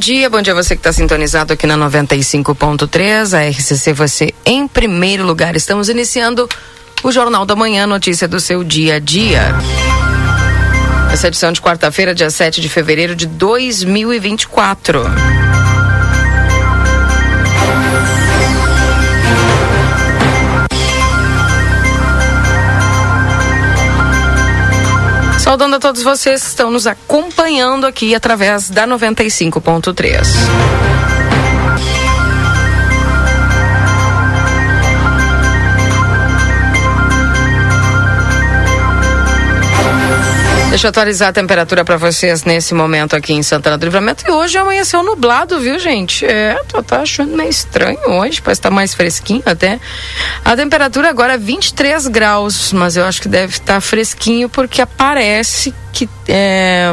Dia. Bom dia você que está sintonizado aqui na 95.3. A RCC, você em primeiro lugar. Estamos iniciando o Jornal da Manhã, notícia do seu dia a dia. Essa edição de quarta-feira, dia 7 de fevereiro de 2024. Saudando a todos vocês que estão nos acompanhando aqui através da 95.3. Deixa eu atualizar a temperatura para vocês nesse momento aqui em Santana do Livramento. E hoje amanheceu nublado, viu, gente? É, tô tá achando meio estranho hoje, parece estar tá mais fresquinho até. A temperatura agora é 23 graus, mas eu acho que deve estar tá fresquinho porque aparece que. É,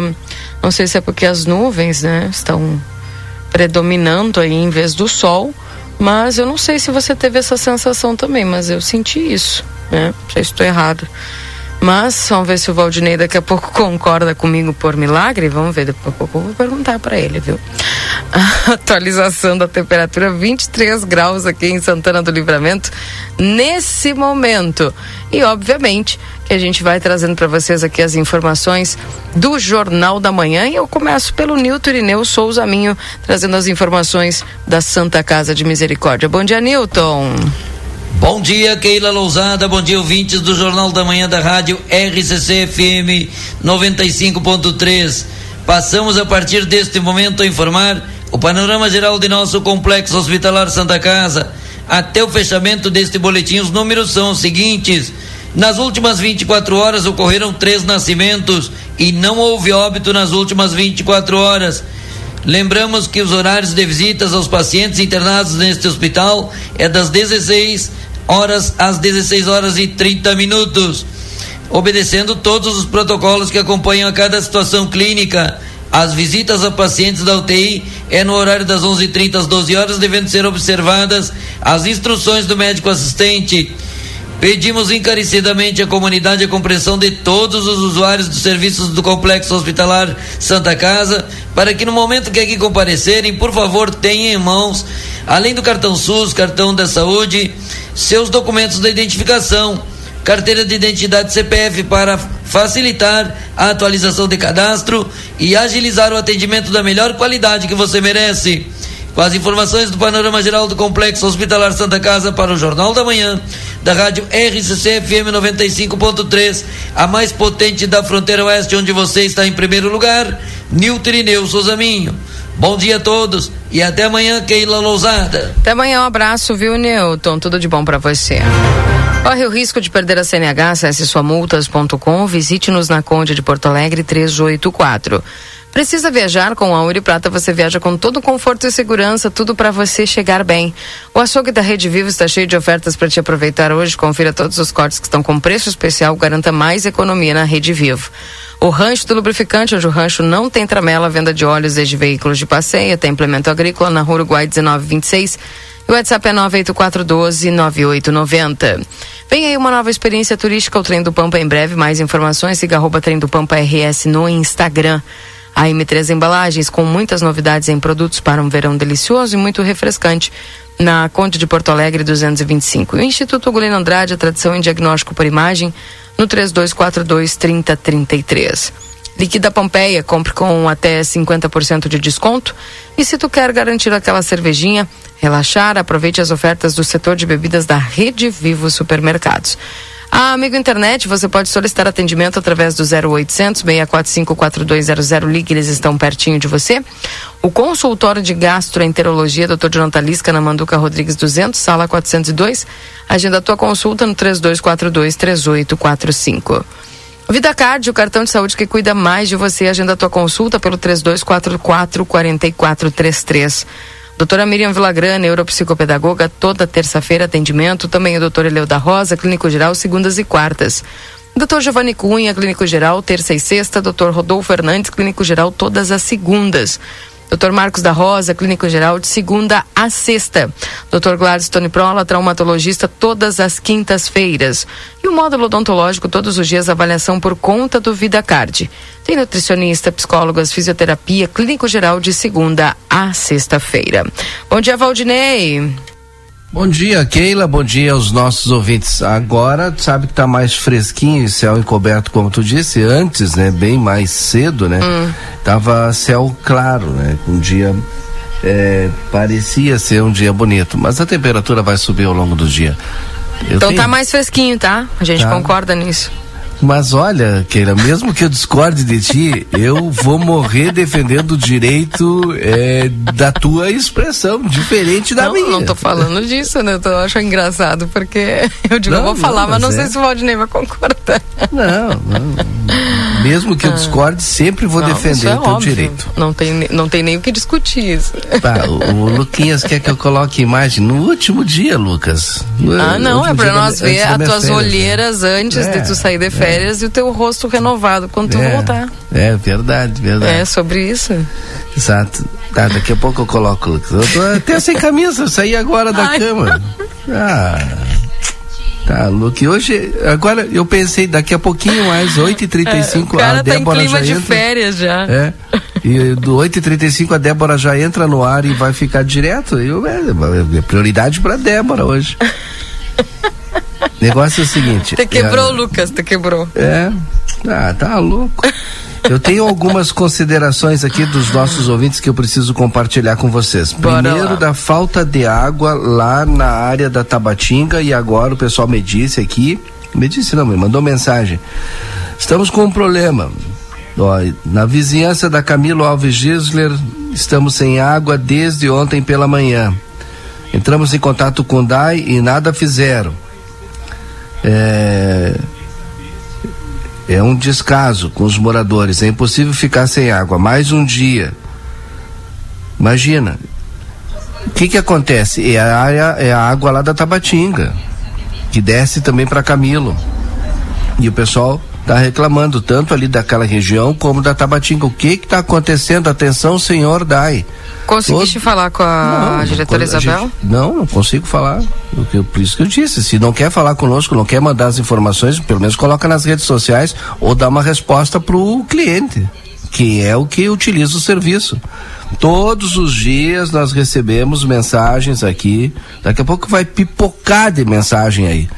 não sei se é porque as nuvens, né, estão predominando aí em vez do sol. Mas eu não sei se você teve essa sensação também, mas eu senti isso, né? Se estou errado. Mas vamos ver se o Valdinei daqui a pouco concorda comigo por milagre. Vamos ver, daqui a pouco eu vou perguntar para ele, viu? A atualização da temperatura 23 graus aqui em Santana do Livramento nesse momento. E obviamente que a gente vai trazendo para vocês aqui as informações do Jornal da Manhã e eu começo pelo Nilton Irineu Souza Minho trazendo as informações da Santa Casa de Misericórdia. Bom dia, Nilton. Bom dia, Keila Lousada. Bom dia, ouvintes do Jornal da Manhã da Rádio RCC FM 95.3. Passamos a partir deste momento a informar o panorama geral de nosso complexo hospitalar Santa Casa. Até o fechamento deste boletim, os números são os seguintes. Nas últimas 24 horas ocorreram três nascimentos e não houve óbito nas últimas 24 horas. Lembramos que os horários de visitas aos pacientes internados neste hospital é das 16 horas às 16 horas e 30 minutos, obedecendo todos os protocolos que acompanham a cada situação clínica. As visitas a pacientes da UTI é no horário das 11:30 às 12 horas, devendo ser observadas as instruções do médico assistente. Pedimos encarecidamente à comunidade a compreensão de todos os usuários dos serviços do Complexo Hospitalar Santa Casa, para que no momento que aqui comparecerem, por favor, tenham em mãos, além do cartão SUS, cartão da saúde, seus documentos de identificação, carteira de identidade CPF para facilitar a atualização de cadastro e agilizar o atendimento da melhor qualidade que você merece. Com as informações do panorama geral do Complexo Hospitalar Santa Casa para o Jornal da Manhã, da rádio RCC FM 95.3, a mais potente da fronteira oeste, onde você está em primeiro lugar, Nilton Ineu Souzaminho. Bom dia a todos e até amanhã, Keila Lousada. Até amanhã, um abraço, viu, Newton? Tudo de bom para você. Corre o risco de perder a CNH, acesse suamultas.com, visite-nos na Conde de Porto Alegre 384. Precisa viajar com a Ouro Prata? Você viaja com todo conforto e segurança, tudo para você chegar bem. O açougue da Rede Vivo está cheio de ofertas para te aproveitar hoje. Confira todos os cortes que estão com preço especial. Garanta mais economia na Rede Vivo. O Rancho do Lubrificante, onde o rancho não tem tramela, venda de óleos desde veículos de passeio tem implemento agrícola na Rua Uruguai 1926. O WhatsApp é 984129890. Vem aí uma nova experiência turística, o Trem do Pampa em breve. Mais informações, siga arroba Trem do Pampa RS no Instagram. A M3 Embalagens com muitas novidades em produtos para um verão delicioso e muito refrescante. Na Conde de Porto Alegre 225. O Instituto Golino Andrade, a tradição em diagnóstico por imagem no 3242 3033. Liquida Pompeia, compre com até 50% de desconto. E se tu quer garantir aquela cervejinha, relaxar, aproveite as ofertas do setor de bebidas da Rede Vivo Supermercados. A Amigo Internet, você pode solicitar atendimento através do 0800 645 4200. Ligue, eles estão pertinho de você. O consultório de gastroenterologia, Dr. Jonathan Lisca, na Manduca Rodrigues 200, sala 402. Agenda a tua consulta no 3242 3845. Vida Card, o cartão de saúde que cuida mais de você. Agenda a tua consulta pelo 3244 4433. Doutora Miriam Villagrana, neuropsicopedagoga, toda terça-feira atendimento. Também o doutor Eleu da Rosa, clínico geral, segundas e quartas. Doutor Giovanni Cunha, clínico geral, terça e sexta. Doutor Rodolfo Fernandes, clínico geral, todas as segundas. Dr. Marcos da Rosa, clínico geral, de segunda a sexta. Dr. Gladstone Prola, traumatologista, todas as quintas-feiras. E o módulo odontológico, todos os dias, avaliação por conta do VidaCard. Tem nutricionista, psicólogas, fisioterapia, clínico geral, de segunda a sexta-feira. Bom dia, Valdinei. Bom dia, Keila. Bom dia aos nossos ouvintes. Agora, sabe que tá mais fresquinho e céu encoberto, como tu disse, antes, né? Bem mais cedo, né? Hum. Tava céu claro, né? Um dia é, parecia ser um dia bonito, mas a temperatura vai subir ao longo do dia. Eu então tenho... tá mais fresquinho, tá? A gente tá. concorda nisso. Mas olha, Keila, mesmo que eu discorde de ti, eu vou morrer defendendo o direito é, da tua expressão, diferente da não, minha. Não tô falando disso, né? Eu acho engraçado, porque eu digo, não, eu vou falar, não, mas, mas não é. sei se o Valdinei vai concordar. Não, não. Mesmo que eu ah. discorde, sempre vou defender é o teu óbvio. direito. Não tem, não tem nem o que discutir isso. Tá, o, o Luquinhas quer que eu coloque imagem no último dia, Lucas. No, ah, não, é pra nós ver as tuas férias, olheiras né? antes é, de tu sair de férias. Férias e o teu rosto renovado quando tu é, voltar. É, verdade, verdade. É sobre isso. Exato. Tá, daqui a pouco eu coloco. Eu tô até sem camisa, eu saí agora da Ai. cama. Ah. Tá, Luke. Hoje, agora eu pensei, daqui a pouquinho mais, 8h35, é, a Débora tá em clima já de entra, férias já. É. E do 8h35 a Débora já entra no ar e vai ficar direto. Eu, é, é prioridade pra Débora hoje. Negócio é o seguinte. Te quebrou, é, Lucas, te quebrou. É. Ah, tá louco. Eu tenho algumas considerações aqui dos nossos ouvintes que eu preciso compartilhar com vocês. Primeiro, da falta de água lá na área da Tabatinga, e agora o pessoal me disse aqui, me disse não, me mandou mensagem. Estamos com um problema. Ó, na vizinhança da Camilo Alves Gisler, estamos sem água desde ontem pela manhã. Entramos em contato com o DAI e nada fizeram. É, é um descaso com os moradores. É impossível ficar sem água mais um dia. Imagina. O que que acontece? É a área, é a água lá da Tabatinga, que desce também para Camilo. E o pessoal está reclamando tanto ali daquela região como da Tabatinga. O que que está acontecendo? Atenção, senhor Dai. Conseguiste Todo... falar com a não, diretora Isabel? Gente, não, não consigo falar. Por isso que eu disse. Se não quer falar conosco, não quer mandar as informações, pelo menos coloca nas redes sociais ou dá uma resposta para o cliente, que é o que utiliza o serviço. Todos os dias nós recebemos mensagens aqui. Daqui a pouco vai pipocar de mensagem aí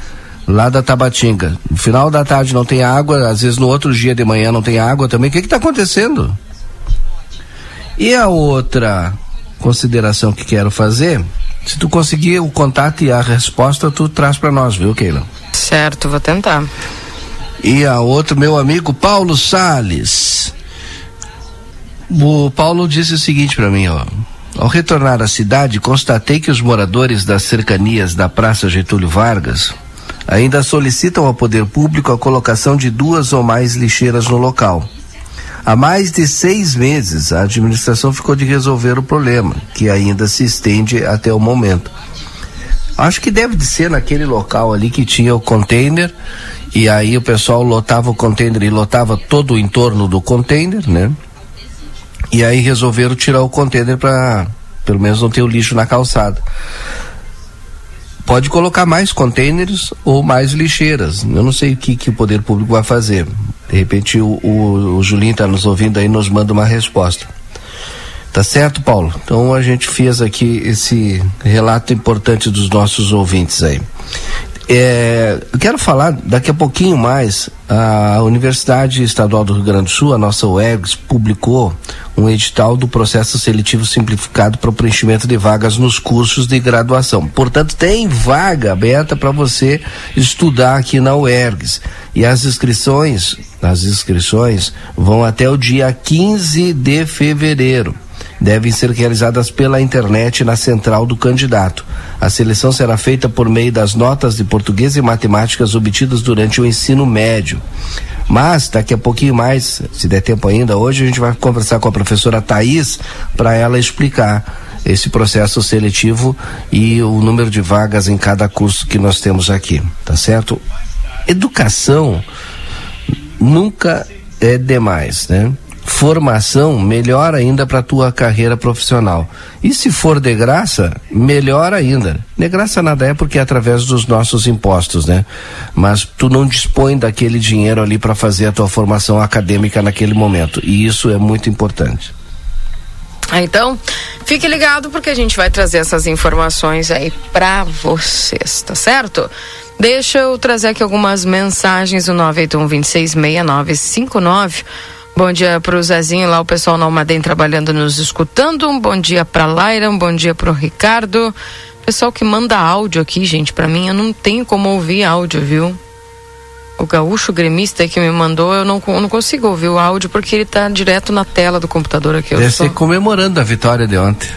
lá da Tabatinga. No final da tarde não tem água, às vezes no outro dia de manhã não tem água também. O que está acontecendo? E a outra consideração que quero fazer, se tu conseguir o contato e a resposta, tu traz para nós, viu, Keila? Certo, vou tentar. E a outra, meu amigo Paulo Sales. O Paulo disse o seguinte para mim, ó. Ao retornar à cidade, constatei que os moradores das cercanias da Praça Getúlio Vargas ainda solicitam ao poder público a colocação de duas ou mais lixeiras no local. Há mais de seis meses, a administração ficou de resolver o problema, que ainda se estende até o momento. Acho que deve de ser naquele local ali que tinha o container, e aí o pessoal lotava o container e lotava todo o entorno do container, né? E aí resolveram tirar o container para pelo menos não ter o lixo na calçada pode colocar mais containers ou mais lixeiras. Eu não sei o que, que o poder público vai fazer. De repente o, o, o Julinho está nos ouvindo aí nos manda uma resposta. Tá certo, Paulo? Então a gente fez aqui esse relato importante dos nossos ouvintes aí. É, eu quero falar daqui a pouquinho mais. A Universidade Estadual do Rio Grande do Sul, a nossa UERGS, publicou um edital do processo seletivo simplificado para o preenchimento de vagas nos cursos de graduação. Portanto, tem vaga aberta para você estudar aqui na UERGS. E as inscrições, as inscrições vão até o dia 15 de fevereiro devem ser realizadas pela internet na central do candidato. A seleção será feita por meio das notas de português e matemáticas obtidas durante o ensino médio. Mas daqui a pouquinho mais, se der tempo ainda, hoje a gente vai conversar com a professora Thais para ela explicar esse processo seletivo e o número de vagas em cada curso que nós temos aqui, tá certo? Educação nunca é demais, né? Formação, melhor ainda para tua carreira profissional. E se for de graça, melhor ainda. De graça nada é porque é através dos nossos impostos, né? Mas tu não dispõe daquele dinheiro ali para fazer a tua formação acadêmica naquele momento. E isso é muito importante. Então, fique ligado porque a gente vai trazer essas informações aí para vocês, tá certo? Deixa eu trazer aqui algumas mensagens no 981 266959 Bom dia para o Zezinho lá, o pessoal na Almaden trabalhando nos escutando. Um bom dia para Laira, um bom dia para o Ricardo. Pessoal que manda áudio aqui, gente, para mim eu não tenho como ouvir áudio, viu? O gaúcho gremista que me mandou, eu não, não consigo ouvir o áudio porque ele está direto na tela do computador aqui. Deve ser comemorando a vitória de ontem.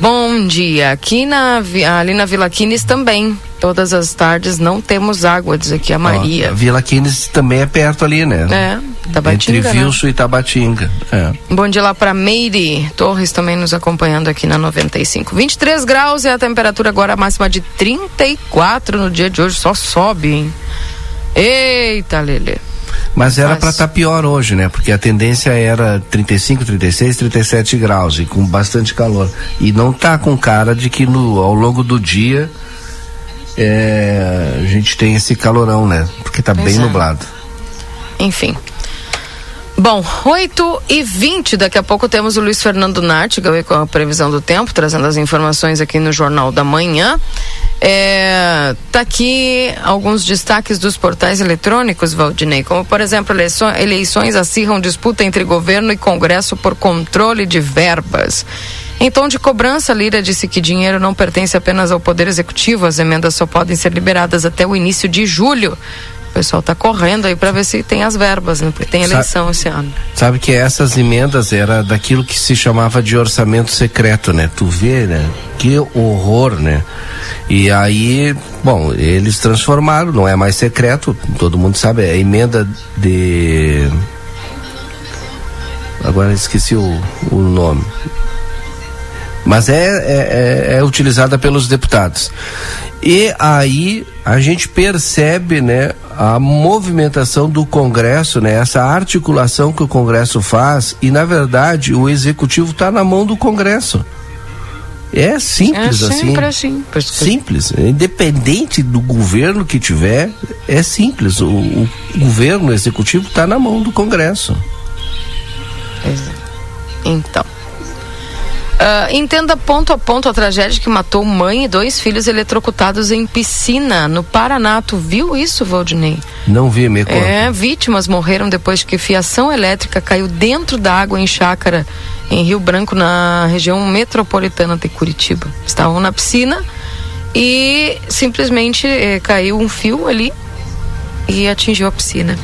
Bom dia. Aqui na, ali na Vila Quines também. Todas as tardes não temos água, diz aqui a Maria. Ó, a Vila Quines também é perto ali, né? É, Tabatinga. Entre Vilso né? e Tabatinga. É. Bom dia lá para Meire Torres também nos acompanhando aqui na 95. 23 graus e a temperatura agora máxima de 34 no dia de hoje. Só sobe, hein? Eita, Lele. Mas era para estar tá pior hoje, né? Porque a tendência era 35, 36, 37 graus e com bastante calor. E não tá com cara de que no, ao longo do dia é, a gente tem esse calorão, né? Porque tá pois bem é. nublado. Enfim. Bom, 8 e 20 daqui a pouco temos o Luiz Fernando Nartigal com a previsão do tempo, trazendo as informações aqui no Jornal da Manhã. É, tá aqui alguns destaques dos portais eletrônicos, Valdinei, como por exemplo, eleições, eleições acirram disputa entre governo e Congresso por controle de verbas. Em tom de cobrança, Lira disse que dinheiro não pertence apenas ao Poder Executivo, as emendas só podem ser liberadas até o início de julho. O pessoal está correndo aí para ver se tem as verbas, né? Porque tem eleição sabe, esse ano. Sabe que essas emendas era daquilo que se chamava de orçamento secreto, né? Tu vê, né? Que horror, né? E aí, bom, eles transformaram, não é mais secreto, todo mundo sabe, é emenda de. Agora esqueci o, o nome mas é, é, é, é utilizada pelos deputados. E aí a gente percebe, né, a movimentação do Congresso, né, essa articulação que o Congresso faz e na verdade o executivo está na mão do Congresso. É simples é assim. assim. Simples. Independente do governo que tiver, é simples. O, o governo executivo está na mão do Congresso. Então. Uh, entenda ponto a ponto a tragédia que matou mãe e dois filhos eletrocutados em piscina no Paraná. Tu viu isso, Valdinei? Não vi, me conta. É, vítimas morreram depois que fiação elétrica caiu dentro da água em chácara em Rio Branco, na região metropolitana de Curitiba. Estavam na piscina e simplesmente eh, caiu um fio ali e atingiu a piscina.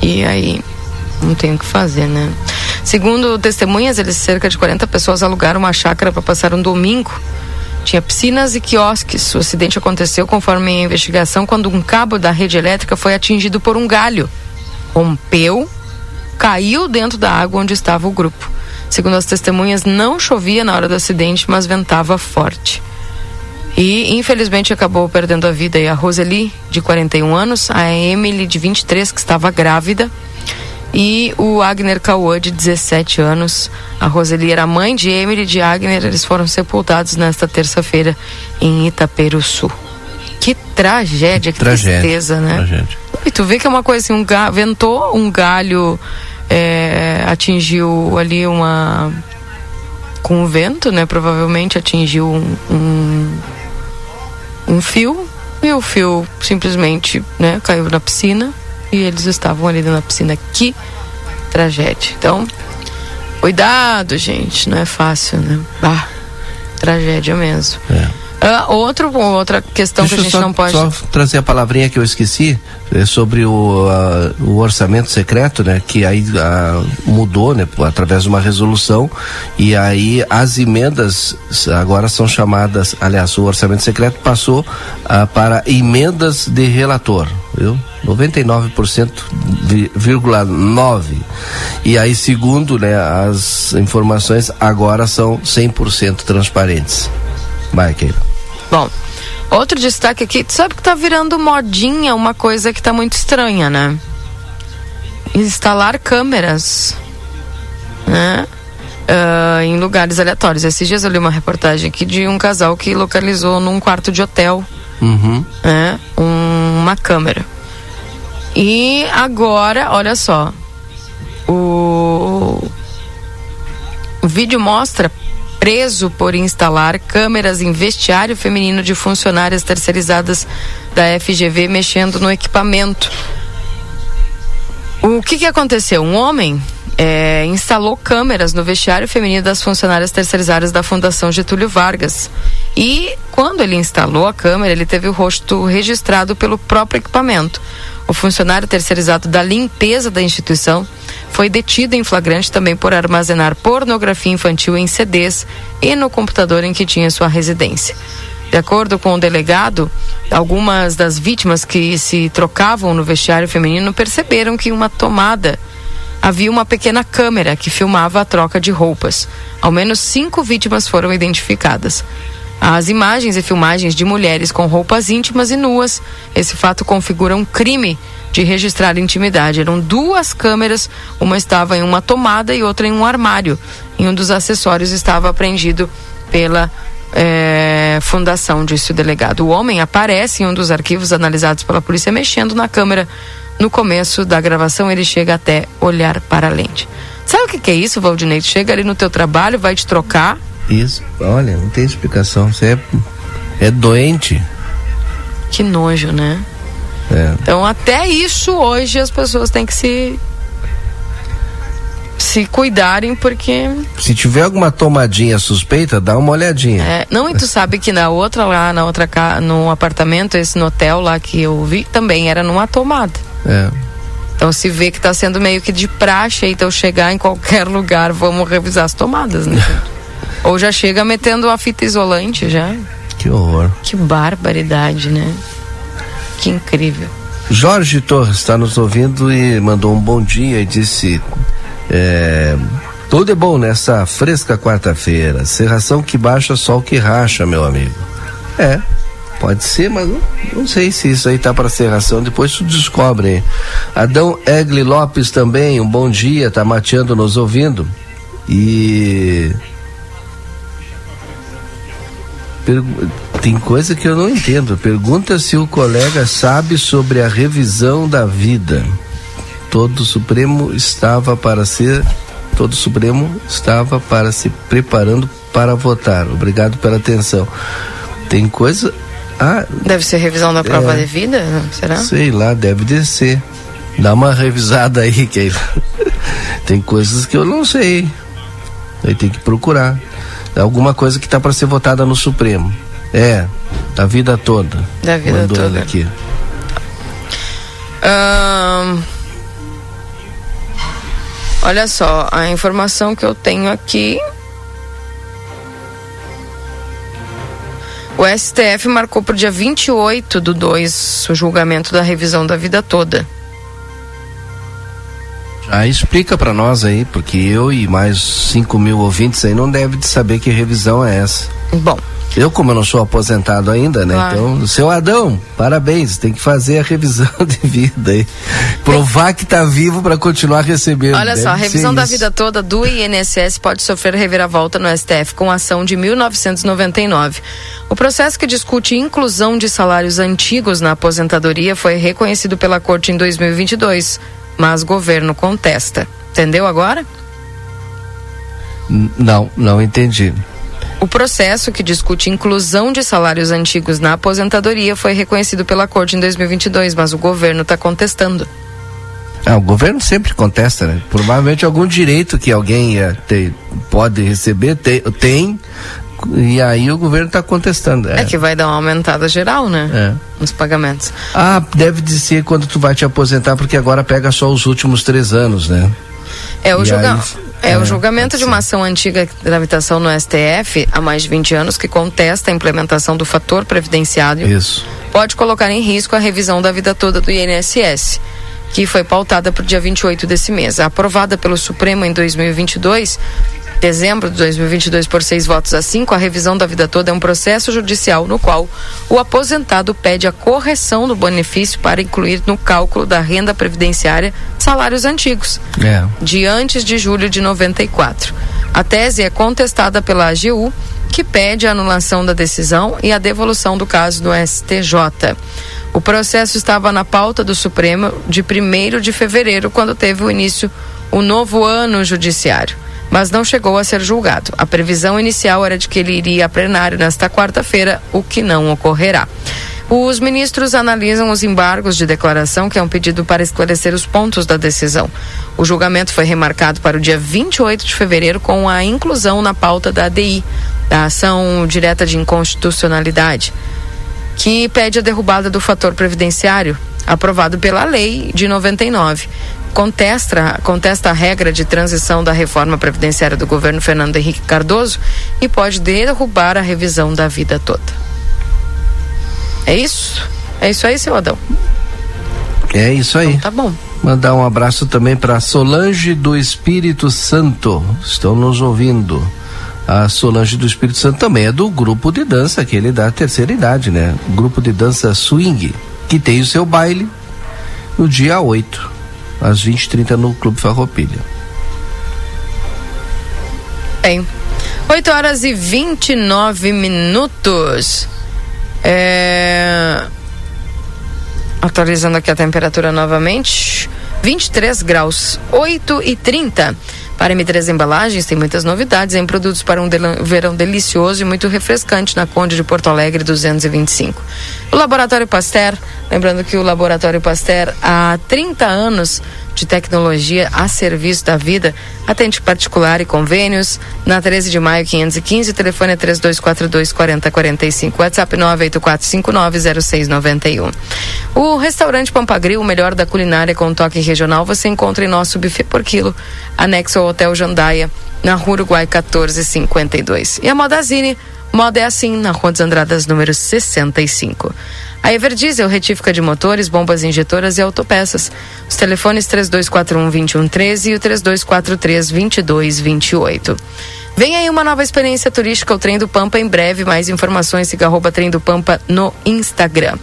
E aí, não tem o que fazer, né? Segundo testemunhas, eles cerca de 40 pessoas alugaram uma chácara para passar um domingo. Tinha piscinas e quiosques. O acidente aconteceu conforme a investigação quando um cabo da rede elétrica foi atingido por um galho. Rompeu, caiu dentro da água onde estava o grupo. Segundo as testemunhas, não chovia na hora do acidente, mas ventava forte. E infelizmente acabou perdendo a vida a Roseli, de 41 anos, a Emily, de 23, que estava grávida, e o Agner Cauã, de 17 anos. A Roseli era mãe de Emily de Agner. Eles foram sepultados nesta terça-feira em Itaperuçu. Que tragédia, que tragédia, tristeza, né? Tragédia. E tu vê que é uma coisa assim, um ventou um galho, é... atingiu ali uma. Com o vento, né? Provavelmente atingiu um, um um fio e o fio simplesmente né, caiu na piscina e eles estavam ali na piscina. Que tragédia. Então, cuidado, gente, não é fácil, né? Ah, tragédia mesmo. É. Uh, outro, outra questão Deixa que a gente só, não pode. Só trazer a palavrinha que eu esqueci é sobre o, uh, o orçamento secreto, né? Que aí uh, mudou, né? Através de uma resolução e aí as emendas agora são chamadas, aliás, o orçamento secreto passou para emendas de relator, viu? 99,9. E aí, segundo né, as informações, agora são 100% transparentes. Vai, Keila. Bom, outro destaque aqui, sabe que tá virando modinha uma coisa que tá muito estranha, né? Instalar câmeras, né? Uh, em lugares aleatórios. Esses dias eu li uma reportagem aqui de um casal que localizou num quarto de hotel uhum. né? Um, uma câmera. E agora, olha só, o, o vídeo mostra preso por instalar câmeras em vestiário feminino de funcionárias terceirizadas da FGV mexendo no equipamento. O que, que aconteceu? Um homem é, instalou câmeras no vestiário feminino das funcionárias terceirizadas da Fundação Getúlio Vargas. E quando ele instalou a câmera, ele teve o rosto registrado pelo próprio equipamento. O funcionário terceirizado da limpeza da instituição foi detido em flagrante também por armazenar pornografia infantil em CDs e no computador em que tinha sua residência. De acordo com o delegado, algumas das vítimas que se trocavam no vestiário feminino perceberam que uma tomada havia uma pequena câmera que filmava a troca de roupas. Ao menos cinco vítimas foram identificadas. As imagens e filmagens de mulheres com roupas íntimas e nuas, esse fato configura um crime de registrar intimidade. Eram duas câmeras, uma estava em uma tomada e outra em um armário. E um dos acessórios estava apreendido pela é, fundação, disse o delegado. O homem aparece em um dos arquivos analisados pela polícia mexendo na câmera. No começo da gravação, ele chega até olhar para a lente. Sabe o que, que é isso, Valdinei? Chega ali no teu trabalho, vai te trocar. Isso, olha, não tem explicação. Você é, é doente. Que nojo, né? É. Então, até isso hoje as pessoas têm que se se cuidarem porque se tiver alguma tomadinha suspeita dá uma olhadinha é, não e tu sabe que na outra lá na outra no apartamento esse no hotel lá que eu vi também era numa tomada é. então se vê que está sendo meio que de praxe então chegar em qualquer lugar vamos revisar as tomadas né ou já chega metendo a fita isolante já que horror que barbaridade né que incrível. Jorge Torres está nos ouvindo e mandou um bom dia e disse: é, tudo é bom nessa fresca quarta-feira. Serração que baixa, sol que racha, meu amigo. É, pode ser, mas não, não sei se isso aí tá para serração. Depois tu descobre. Adão Egli Lopes também, um bom dia, tá mateando nos ouvindo. E. Tem coisa que eu não entendo. Pergunta se o colega sabe sobre a revisão da vida. Todo Supremo estava para ser. Todo Supremo estava para se preparando para votar. Obrigado pela atenção. Tem coisa. Ah, deve ser revisão da prova é, de vida? Será? Sei lá, deve descer. Dá uma revisada aí, que tem coisas que eu não sei. Aí tem que procurar. Alguma coisa que está para ser votada no Supremo. É, da vida toda. Da vida Mandou toda. aqui. Um, olha só, a informação que eu tenho aqui. O STF marcou para o dia 28 do 2 o julgamento da revisão da vida toda. Já explica para nós aí, porque eu e mais 5 mil ouvintes aí não devem de saber que revisão é essa. Bom, eu, como eu não sou aposentado ainda, né? Claro. Então, seu Adão, parabéns, tem que fazer a revisão de vida aí. Provar que está vivo para continuar recebendo. Olha só, a revisão da vida toda do INSS pode sofrer reviravolta no STF com ação de 1999. O processo que discute inclusão de salários antigos na aposentadoria foi reconhecido pela Corte em 2022, mas o governo contesta. Entendeu agora? Não, não entendi. O processo que discute inclusão de salários antigos na aposentadoria foi reconhecido pela Corte em 2022, mas o governo está contestando. Ah, o governo sempre contesta, né? Provavelmente algum direito que alguém é, ter, pode receber tem, tem, e aí o governo está contestando. É. é. que vai dar uma aumentada geral, né? É. Nos pagamentos. Ah, deve de ser quando tu vai te aposentar, porque agora pega só os últimos três anos, né? É o julgamento. É, é, o julgamento de uma ação antiga de tramitação no STF há mais de 20 anos que contesta a implementação do fator previdenciário. Isso. Pode colocar em risco a revisão da vida toda do INSS que foi pautada para o dia 28 desse mês. Aprovada pelo Supremo em 2022, dezembro de 2022 por seis votos a cinco, a revisão da vida toda é um processo judicial no qual o aposentado pede a correção do benefício para incluir no cálculo da renda previdenciária salários antigos, é. de antes de julho de 94. A tese é contestada pela AGU, que pede a anulação da decisão e a devolução do caso do STJ. O processo estava na pauta do Supremo de 1 de fevereiro, quando teve o início o novo ano judiciário, mas não chegou a ser julgado. A previsão inicial era de que ele iria a plenário nesta quarta-feira, o que não ocorrerá. Os ministros analisam os embargos de declaração, que é um pedido para esclarecer os pontos da decisão. O julgamento foi remarcado para o dia 28 de fevereiro, com a inclusão na pauta da ADI, da Ação Direta de Inconstitucionalidade que pede a derrubada do fator previdenciário, aprovado pela lei de 99. Contesta, contesta a regra de transição da reforma previdenciária do governo Fernando Henrique Cardoso e pode derrubar a revisão da vida toda. É isso? É isso aí, seu Adão? É isso aí. Então, tá bom. Mandar um abraço também para Solange do Espírito Santo. Estão nos ouvindo a Solange do Espírito Santo também é do grupo de dança, aquele da terceira idade, né? Grupo de dança Swing, que tem o seu baile no dia 8, às 20h30 no Clube Farroupilha. Bem, 8 horas e 29 minutos. É... Atualizando aqui a temperatura novamente. 23 graus, 8 e 30. Para M3 Embalagens tem muitas novidades em produtos para um verão delicioso e muito refrescante na Conde de Porto Alegre 225. O Laboratório Pasteur, lembrando que o Laboratório Pasteur há 30 anos de tecnologia a serviço da vida, atende particular e convênios, na 13 de maio 515, telefone é 3242 4045, WhatsApp 984590691. O restaurante Pampagril, o melhor da culinária com toque regional, você encontra em nosso buffet por quilo, anexo ao Hotel Jandaia, na Rua Uruguai 1452. E a Modazine, moda é assim, na Rua dos Andradas, número 65. A Everdiesel, retífica de motores, bombas injetoras e autopeças. Os telefones 3241-2113 e o 3243-2228. Vem aí uma nova experiência turística, o Trem do Pampa, em breve. Mais informações, siga arroba Trem do Pampa no Instagram.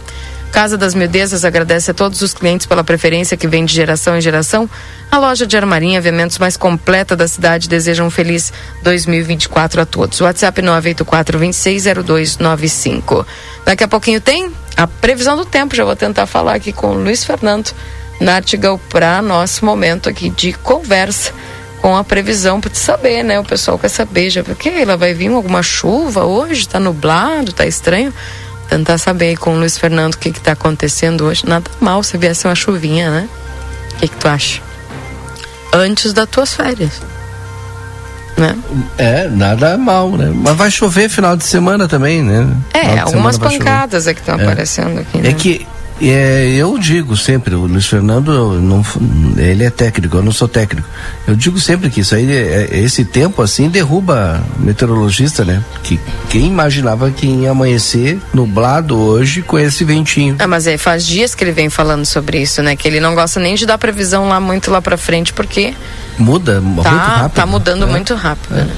Casa das Mildezas agradece a todos os clientes pela preferência que vem de geração em geração. A loja de armarinha, eventos mais completa da cidade, deseja um feliz 2024 a todos. WhatsApp 984 260295. Daqui a pouquinho tem a previsão do tempo. Já vou tentar falar aqui com o Luiz Fernando Nartigal para nosso momento aqui de conversa com a previsão para te saber, né? O pessoal quer saber, já porque ela vai vir alguma chuva hoje? Tá nublado, tá estranho? Tentar saber com o Luiz Fernando o que está acontecendo hoje. Nada mal se viesse uma chuvinha, né? O que, que tu acha? Antes das tuas férias. Né? É, nada mal, né? Mas vai chover final de semana também, né? É, algumas pancadas é que estão é. aparecendo aqui. Né? É que é, eu digo sempre, o Luiz Fernando, não, ele é técnico, eu não sou técnico. Eu digo sempre que isso aí, é, é, esse tempo assim, derruba meteorologista, né? Que quem imaginava que ia amanhecer nublado hoje com esse ventinho. Ah, mas é, faz dias que ele vem falando sobre isso, né? Que ele não gosta nem de dar previsão lá muito lá pra frente, porque. Muda tá, muito rápido. Tá mudando é. muito rápido, é. né?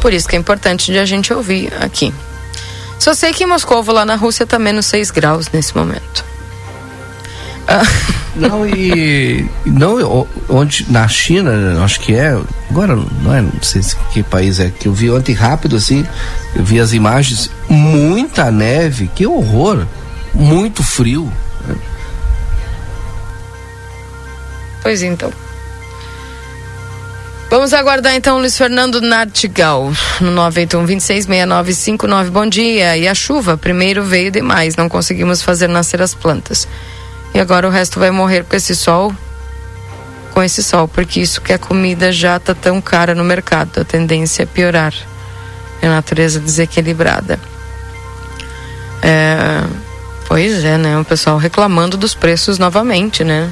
Por isso que é importante de a gente ouvir aqui. Só sei que em Moscou, lá na Rússia, tá menos 6 graus nesse momento. Ah. Não, e. Não, onde, na China, acho que é. Agora, não é, não sei que país é, que eu vi ontem rápido assim, eu vi as imagens, muita neve, que horror! Muito frio. Pois então. Vamos aguardar então Luiz Fernando Nartigal no 981 Bom dia. E a chuva? Primeiro veio demais, não conseguimos fazer nascer as plantas. E agora o resto vai morrer com esse sol. Com esse sol, porque isso que a comida já tá tão cara no mercado. A tendência é piorar. É a natureza desequilibrada. É, pois é, né? O pessoal reclamando dos preços novamente, né?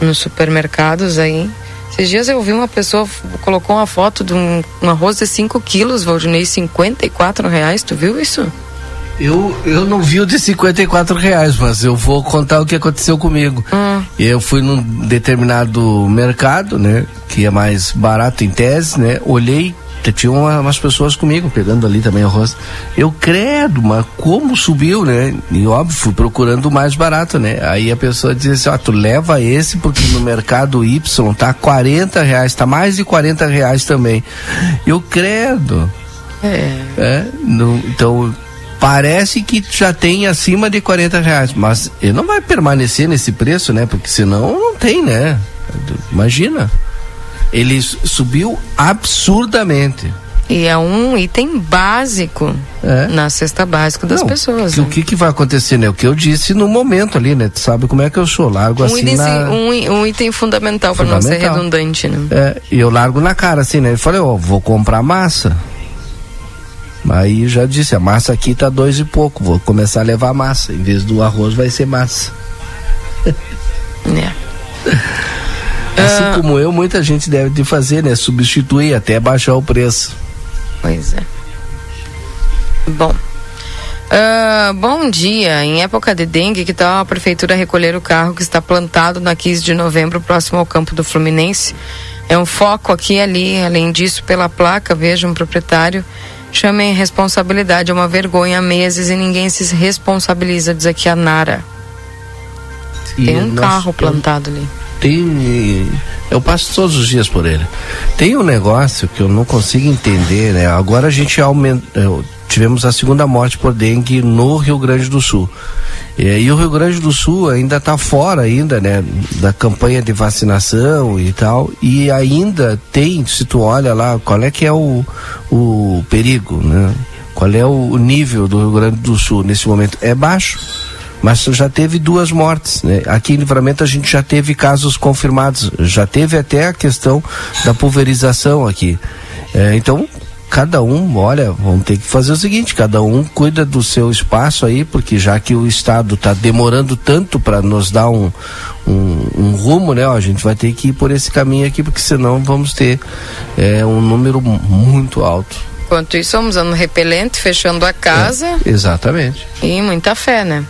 Nos supermercados aí. Esses dias eu vi uma pessoa colocou uma foto de um, um arroz de 5 quilos, Valdinei, 54 reais. Tu viu isso? Eu, eu não vi o de 54 reais, mas eu vou contar o que aconteceu comigo. Hum. Eu fui num determinado mercado, né? Que é mais barato em tese, né? Olhei tinha uma, umas pessoas comigo pegando ali também arroz. Eu credo, mas como subiu, né? E óbvio, fui procurando o mais barato, né? Aí a pessoa dizia assim, ó, tu leva esse porque no mercado Y tá 40 reais, tá mais de 40 reais também. Eu credo. É. é então, parece que já tem acima de 40 reais, mas ele não vai permanecer nesse preço, né? Porque senão não tem, né? Imagina ele subiu absurdamente. E é um item básico é. na cesta básica das Não, pessoas. Que, né? O que, que vai acontecer, né? O que eu disse no momento ali, né? Tu sabe como é que eu sou, largo um assim item, na... um, um, item fundamental para não ser redundante, né? É, e eu largo na cara assim, né? Eu falei, ó, oh, vou comprar massa. Aí já disse, a massa aqui tá dois e pouco, vou começar a levar massa. Em vez do arroz vai ser massa. É. Assim ah. como eu, muita gente deve de fazer, né? Substituir até baixar o preço. Pois é. Bom. Uh, bom dia. Em época de dengue, que tal a prefeitura recolher o carro que está plantado na 15 de novembro, próximo ao campo do Fluminense? É um foco aqui e ali. Além disso, pela placa, veja um proprietário. Chamem responsabilidade, é uma vergonha há meses e ninguém se responsabiliza, diz aqui a Nara. E Tem um carro plantado ali tem. Eu passo todos os dias por ele. Tem um negócio que eu não consigo entender, né? Agora a gente aumenta. Tivemos a segunda morte por dengue no Rio Grande do Sul. E o Rio Grande do Sul ainda está fora ainda, né, da campanha de vacinação e tal. E ainda tem, se tu olha lá, qual é que é o, o perigo, né? Qual é o nível do Rio Grande do Sul nesse momento? É baixo mas já teve duas mortes. Né? Aqui em Livramento a gente já teve casos confirmados, já teve até a questão da pulverização aqui. É, então, cada um, olha, vamos ter que fazer o seguinte, cada um cuida do seu espaço aí, porque já que o Estado está demorando tanto para nos dar um, um, um, rumo, né? Ó, a gente vai ter que ir por esse caminho aqui, porque senão vamos ter é, um número muito alto. Enquanto isso, vamos usando repelente, fechando a casa. É, exatamente. E muita fé, né?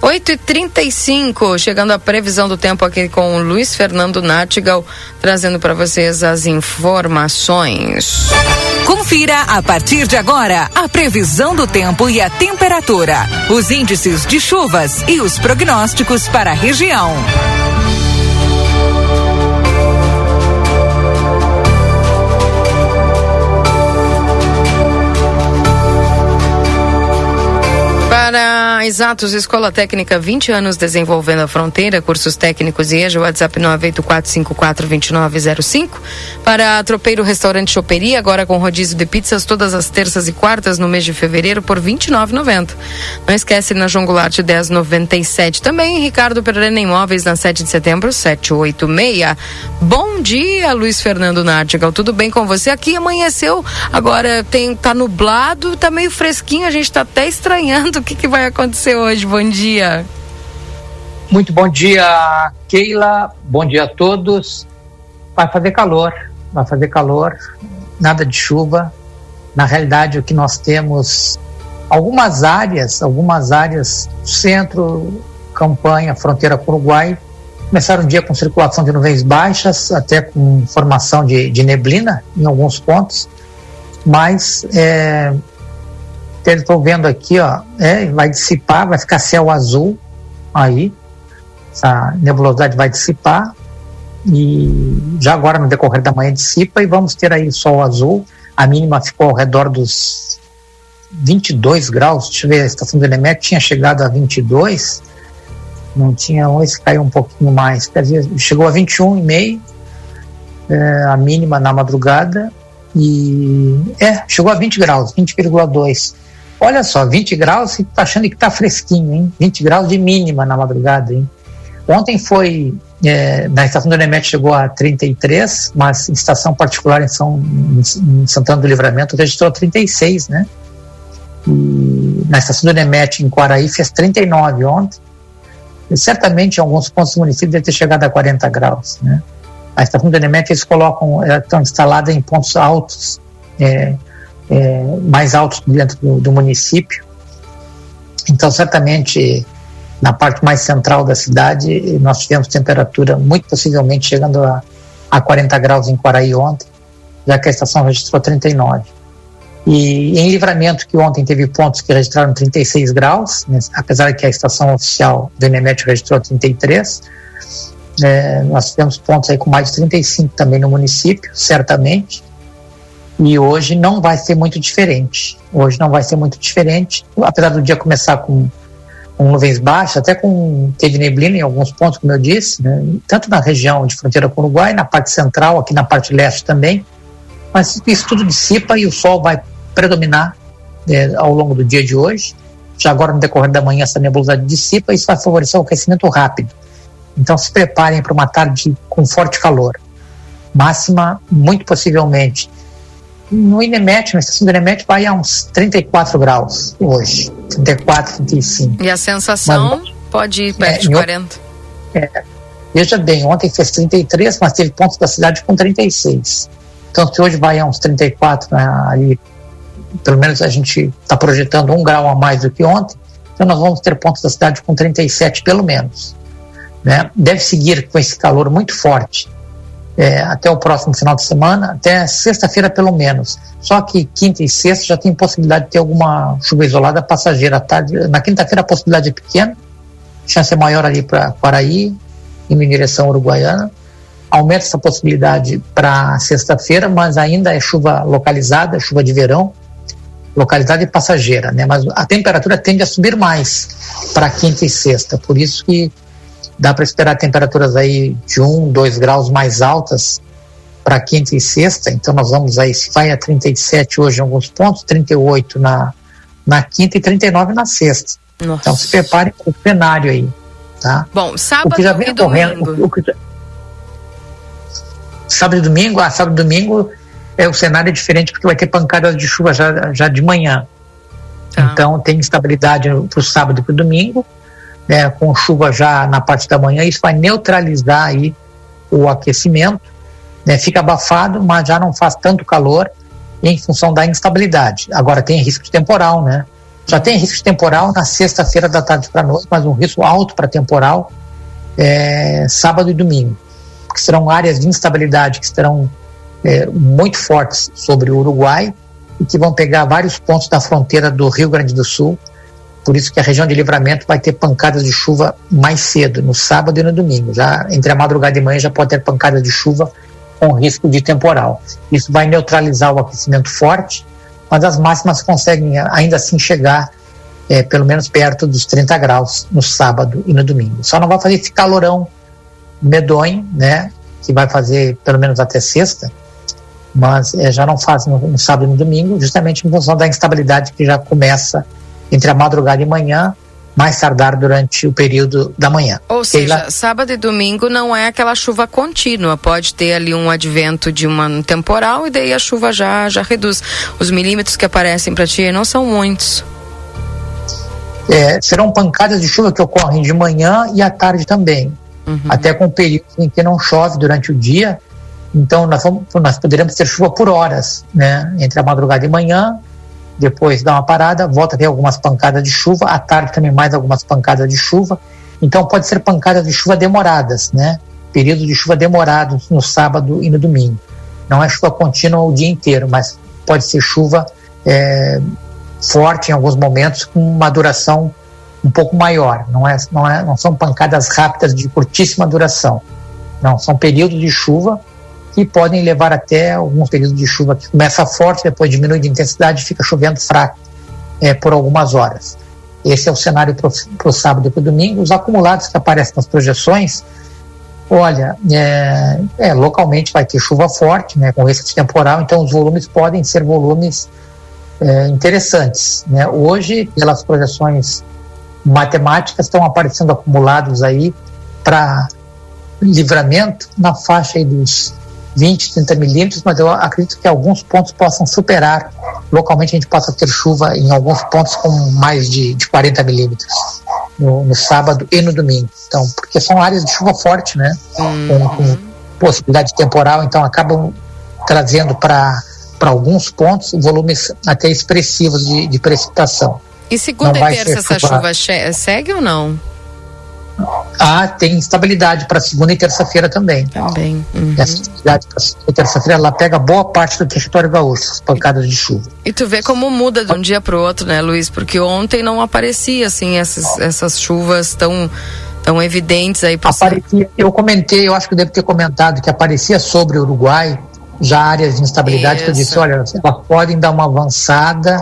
8h35, chegando a previsão do tempo aqui com o Luiz Fernando Nartigal, trazendo para vocês as informações. Confira a partir de agora a previsão do tempo e a temperatura, os índices de chuvas e os prognósticos para a região. Para Exatos, Escola Técnica 20 anos desenvolvendo a fronteira, cursos técnicos e EJA, WhatsApp 984542905. Para Tropeiro Restaurante Choperia, agora com rodízio de pizzas todas as terças e quartas no mês de fevereiro por R$ 29,90. Não esquece na João Goulart 1097. Também Ricardo Pereira Imóveis na 7 de setembro, 786. Bom dia, Luiz Fernando Nartigal. Tudo bem com você? Aqui amanheceu, agora tem tá nublado, tá meio fresquinho, a gente tá até estranhando o que que vai acontecer hoje? Bom dia. Muito bom dia, Keila. Bom dia a todos. Vai fazer calor, vai fazer calor, nada de chuva. Na realidade, o que nós temos algumas áreas, algumas áreas, centro, campanha, fronteira com o Uruguai, começaram o dia com circulação de nuvens baixas, até com formação de, de neblina em alguns pontos, mas é, estou vendo aqui, ó, é, vai dissipar, vai ficar céu azul aí, essa nebulosidade vai dissipar. E já agora no decorrer da manhã dissipa e vamos ter aí sol azul, a mínima ficou ao redor dos 22 graus, deixa eu ver, a estação do Enemec tinha chegado a 22, não tinha, hoje caiu um pouquinho mais, quer dizer, chegou a 21,5, é, a mínima na madrugada. E é, chegou a 20 graus, 20,2. Olha só, 20 graus, você tá achando que tá fresquinho, hein? 20 graus de mínima na madrugada, hein? Ontem foi, é, na estação do Nemet chegou a 33, mas em estação particular em, São, em Santana do Livramento registrou 36, né? E na estação do Nemet em Quaraí fez 39 ontem. E certamente em alguns pontos do município deve ter chegado a 40 graus, né? A estação do Enemet eles colocam, estão instaladas em pontos altos, é, é, mais altos dentro do, do, município. Então, certamente, na parte mais central da cidade, nós tivemos temperatura muito possivelmente chegando a, a 40 graus em Quaraí ontem, já que a estação registrou 39. E em livramento, que ontem teve pontos que registraram 36 graus, né, apesar que a estação oficial do Enemet registrou 33, é, nós tivemos pontos aí com mais de 35 também no município, certamente. E hoje não vai ser muito diferente. Hoje não vai ser muito diferente, apesar do dia começar com, com nuvens baixas, até com teve neblina em alguns pontos, como eu disse, né? tanto na região de fronteira com o Uruguai, na parte central, aqui na parte leste também. Mas isso tudo dissipa e o sol vai predominar é, ao longo do dia de hoje. Já agora, no decorrer da manhã, essa nebulosidade dissipa e isso vai favorecer o aquecimento rápido. Então se preparem para uma tarde com forte calor. Máxima, muito possivelmente. No Inemet, na estação do Inemet, vai a uns 34 graus hoje. 34, 35. E a sensação mas, pode ir perto é, de 40. É, veja bem, ontem fez 33, mas teve pontos da cidade com 36. Então, se hoje vai a uns 34, né, ali, pelo menos a gente está projetando um grau a mais do que ontem, então nós vamos ter pontos da cidade com 37 pelo menos né, deve seguir com esse calor muito forte é, até o próximo final de semana, até sexta-feira pelo menos. Só que quinta e sexta já tem possibilidade de ter alguma chuva isolada passageira tarde. Na quinta-feira a possibilidade é pequena, chance é maior ali para Quaraí, em direção uruguaiana. Aumenta essa possibilidade para sexta-feira, mas ainda é chuva localizada, chuva de verão, localizada e passageira, né? Mas a temperatura tende a subir mais para quinta e sexta, por isso que dá para esperar temperaturas aí de 1, 2 graus mais altas para quinta e sexta, então nós vamos aí, se vai a 37 hoje em alguns pontos, 38 na, na quinta e 39 na sexta. Nossa. Então se prepare para o cenário aí, tá? Bom, sábado o que já vem e correndo, domingo. O, que, sábado e domingo, ah, sábado e domingo é o cenário é diferente porque vai ter pancadas de chuva já, já de manhã. Tá. Então tem instabilidade para o sábado e para o domingo né, com chuva já na parte da manhã, isso vai neutralizar aí o aquecimento, né, fica abafado, mas já não faz tanto calor em função da instabilidade. Agora tem risco de temporal, né? Já tem risco de temporal na sexta-feira da tarde para noite, mas um risco alto para temporal é, sábado e domingo, que serão áreas de instabilidade que estarão é, muito fortes sobre o Uruguai e que vão pegar vários pontos da fronteira do Rio Grande do Sul por isso que a região de livramento vai ter pancadas de chuva mais cedo, no sábado e no domingo. Já entre a madrugada e manhã já pode ter pancadas de chuva com risco de temporal. Isso vai neutralizar o aquecimento forte, mas as máximas conseguem ainda assim chegar é, pelo menos perto dos 30 graus no sábado e no domingo. Só não vai fazer esse calorão medonho, né? Que vai fazer pelo menos até sexta, mas é, já não faz no, no sábado e no domingo, justamente em função da instabilidade que já começa entre a madrugada e manhã, mais tardar durante o período da manhã. Ou seja, sábado e domingo não é aquela chuva contínua, pode ter ali um advento de um temporal e daí a chuva já, já reduz. Os milímetros que aparecem para ti não são muitos. É, serão pancadas de chuva que ocorrem de manhã e à tarde também, uhum. até com períodos em que não chove durante o dia. Então nós, vamos, nós poderemos ter chuva por horas, né, entre a madrugada e manhã depois dá uma parada, volta a ter algumas pancadas de chuva, à tarde também mais algumas pancadas de chuva. Então pode ser pancadas de chuva demoradas, né? Período de chuva demorado no sábado e no domingo. Não é chuva contínua o dia inteiro, mas pode ser chuva é, forte em alguns momentos com uma duração um pouco maior. Não, é, não, é, não são pancadas rápidas de curtíssima duração. Não, são períodos de chuva que podem levar até alguns períodos de chuva que começa forte, depois diminui de intensidade e fica chovendo fraco é, por algumas horas. Esse é o cenário para o sábado e para o domingo. Os acumulados que aparecem nas projeções Olha, é, é, localmente vai ter chuva forte, né, com de temporal, então os volumes podem ser volumes é, interessantes. Né? Hoje, pelas projeções matemáticas, estão aparecendo acumulados aí para livramento na faixa dos 20, 30 milímetros, mas eu acredito que alguns pontos possam superar. Localmente a gente possa ter chuva em alguns pontos com mais de, de 40 milímetros no, no, sábado e no domingo. Então, porque são áreas de chuva forte, né? Uhum. Com, com, possibilidade temporal, então acabam trazendo para alguns pontos volumes até expressivos de, de precipitação. E segunda e terça essa chuva segue ou não? Ah, tem estabilidade para segunda e terça-feira também. Também. Uhum. E essa estabilidade para segunda e terça-feira ela pega boa parte do território gaúcho, as pancadas de chuva. E tu vê como muda de um dia para o outro, né, Luiz? Porque ontem não aparecia assim essas, essas chuvas tão tão evidentes aí para aparecia. Eu comentei, eu acho que eu devo ter comentado que aparecia sobre o Uruguai já áreas de instabilidade Isso. que eu disse, olha, elas podem dar uma avançada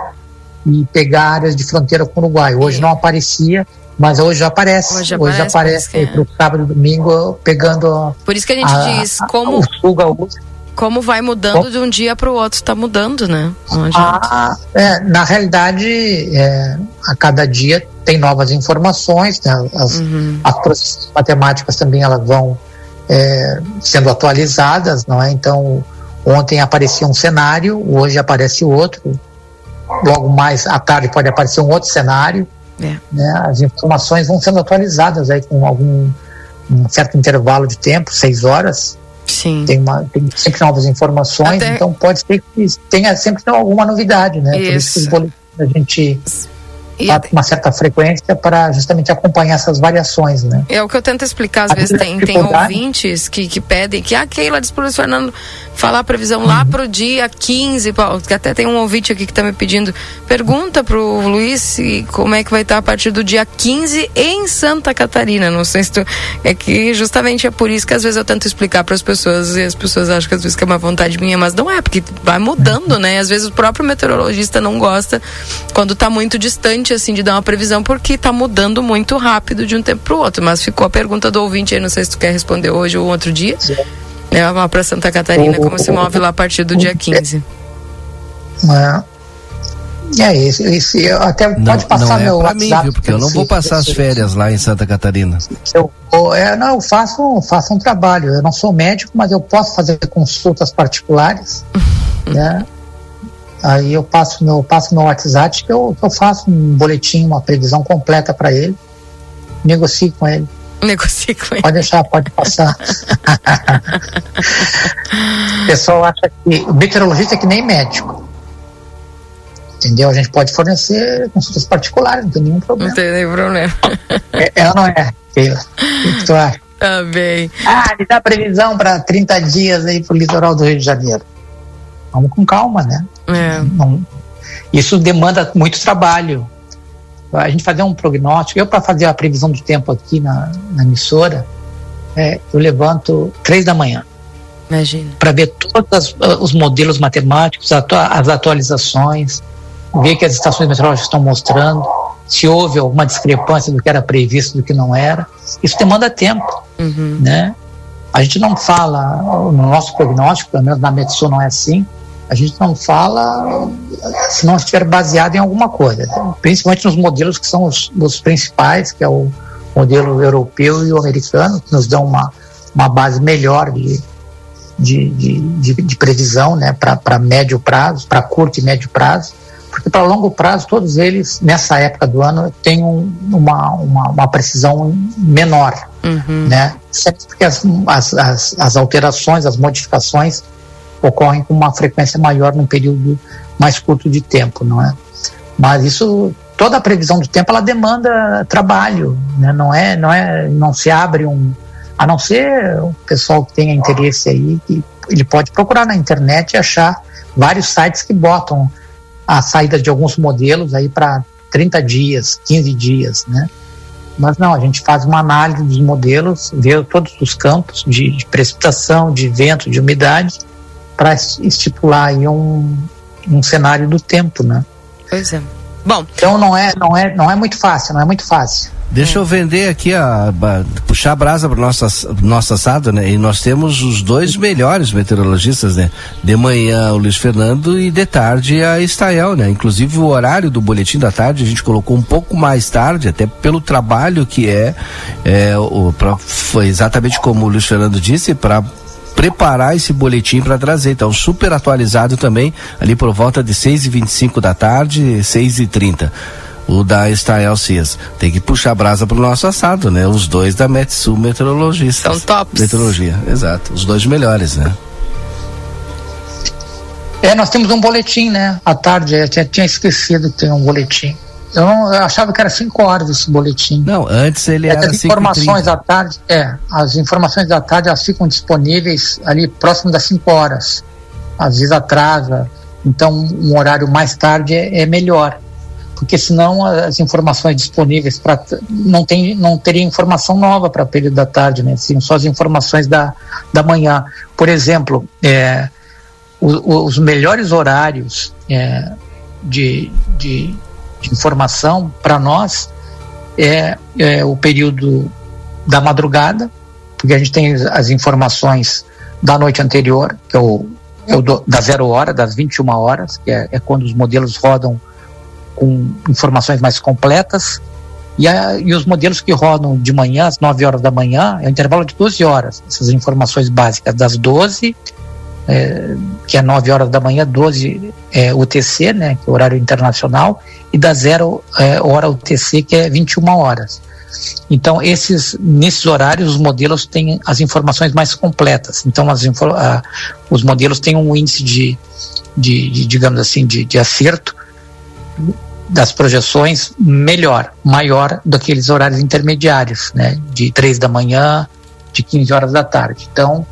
e pegar áreas de fronteira com o Uruguai. Hoje não aparecia, mas hoje já aparece. Hoje, hoje aparece, aparece para o sábado e domingo pegando. Por isso que a gente a, diz como. como vai mudando de um dia para o outro, está mudando, né? Ah, é, na realidade, é, a cada dia tem novas informações, né? as, uhum. as processos matemáticas também elas vão é, sendo atualizadas, não é? Então, ontem aparecia um cenário, hoje aparece outro, logo mais à tarde pode aparecer um outro cenário. É. Né? As informações vão sendo atualizadas aí com algum um certo intervalo de tempo, seis horas. Sim. Tem, uma, tem sempre novas informações, Até... então pode ser que tenha sempre alguma novidade, né? Isso. Por isso que os boletins a gente e com uma certa frequência para justamente acompanhar essas variações, né? É o que eu tento explicar, às a vezes tem, tem ouvintes que, que pedem que, ah, Keila, diz para o Fernando falar a previsão lá para o dia 15, que até tem um ouvinte aqui que está me pedindo, pergunta para o Luiz como é que vai estar a partir do dia 15 em Santa Catarina, não sei se tu, é que justamente é por isso que às vezes eu tento explicar para as pessoas e as pessoas acham que às vezes que é uma vontade minha, mas não é, porque vai mudando, né? Às vezes o próprio meteorologista não gosta quando está muito distante assim de dar uma previsão porque está mudando muito rápido de um tempo para o outro, mas ficou a pergunta do ouvinte aí, não sei se tu quer responder hoje ou outro dia. Sim. É, lá para Santa Catarina, como se move lá a partir do dia 15. É, é isso, isso até não, pode passar não é meu pra WhatsApp. Mim, viu, porque eu não vou passar as férias lá em Santa Catarina. Eu, é, não, eu faço, faço um trabalho. Eu não sou médico, mas eu posso fazer consultas particulares. né? Aí eu passo meu, passo meu WhatsApp que eu, eu faço um boletim, uma previsão completa para ele. Negocio com ele. Negocie com ele. Pode deixar, pode passar. o pessoal acha que o meteorologista é que nem médico. Entendeu? A gente pode fornecer consultas particulares, não tem nenhum problema. Não tem nenhum problema. É, ela não é, Keila. O que tu acha? Tá bem. Ah, me dá previsão para 30 dias aí pro litoral do Rio de Janeiro. Vamos com calma, né? É. Não, isso demanda muito trabalho a gente fazer um prognóstico. Eu, para fazer a previsão do tempo aqui na, na emissora, é, eu levanto três da manhã. Imagina. Para ver todos uh, os modelos matemáticos, as atualizações, ver que as estações meteorológicas estão mostrando, se houve alguma discrepância do que era previsto do que não era. Isso demanda tempo, uhum. né? A gente não fala, no nosso prognóstico, pelo menos na medicina não é assim, a gente não fala se não estiver baseado em alguma coisa, principalmente nos modelos que são os, os principais, que é o modelo europeu e o americano, que nos dão uma, uma base melhor de, de, de, de, de previsão né, para médio prazo, para curto e médio prazo, porque para longo prazo todos eles, nessa época do ano, têm um, uma, uma, uma, precisão menor. Uhum. Né? Sempre porque as, as, as, as alterações, as modificações ocorrem com uma frequência maior num período mais curto de tempo, não é? Mas isso, toda a previsão do tempo, ela demanda trabalho, né? Não é, não é, não se abre um, a não ser o pessoal que tenha interesse aí, que ele pode procurar na internet e achar vários sites que botam a saída de alguns modelos aí para 30 dias, 15 dias, né? Mas não, a gente faz uma análise dos modelos, vê todos os campos de, de precipitação, de vento, de umidade para estipular aí um, um cenário do tempo, né? Pois é. Bom. Então não é, não é, não é muito fácil, não é muito fácil. Deixa eu vender aqui, a, a puxar a brasa para nossa nossa assado, né? E nós temos os dois melhores meteorologistas, né? De manhã o Luiz Fernando e de tarde a Estael, né? Inclusive o horário do boletim da tarde a gente colocou um pouco mais tarde, até pelo trabalho que é, é o, pra, foi exatamente como o Luiz Fernando disse, para preparar esse boletim para trazer. Então, super atualizado também, ali por volta de 6 e 25 da tarde, 6 e 30 o da Estael Cias. Tem que puxar a brasa pro nosso assado, né? Os dois da Metsu Meteorologista. São tops. Meteorologia, exato. Os dois melhores, né? É, nós temos um boletim, né? À tarde, eu tinha, tinha esquecido de ter um boletim. Eu, não, eu achava que era 5 horas esse boletim. Não, antes ele é, era. As informações da tarde, é, as informações da tarde elas ficam disponíveis ali próximo das 5 horas. Às vezes atrasa, então um horário mais tarde é, é melhor porque senão as informações disponíveis para não tem não teria informação nova para o período da tarde, né? Sim, só as informações da, da manhã. Por exemplo, é, o, os melhores horários é, de, de, de, informação para nós é, é o período da madrugada, porque a gente tem as informações da noite anterior, que é o, é o do, da zero hora, das 21 horas, que é, é quando os modelos rodam com informações mais completas. E, a, e, os modelos que rodam de manhã, às 9 horas da manhã, é um intervalo de 12 horas. Essas informações básicas, das 12, é, que é 9 horas da manhã, 12 é, UTC, né, que é horário internacional, e da 0 é, hora UTC, que é 21 horas. Então, esses, nesses horários, os modelos têm as informações mais completas. Então, as, a, os modelos têm um índice de, de, de digamos assim, de, de acerto das projeções melhor, maior do que aqueles horários intermediários, né, de 3 da manhã, de 15 horas da tarde. Então,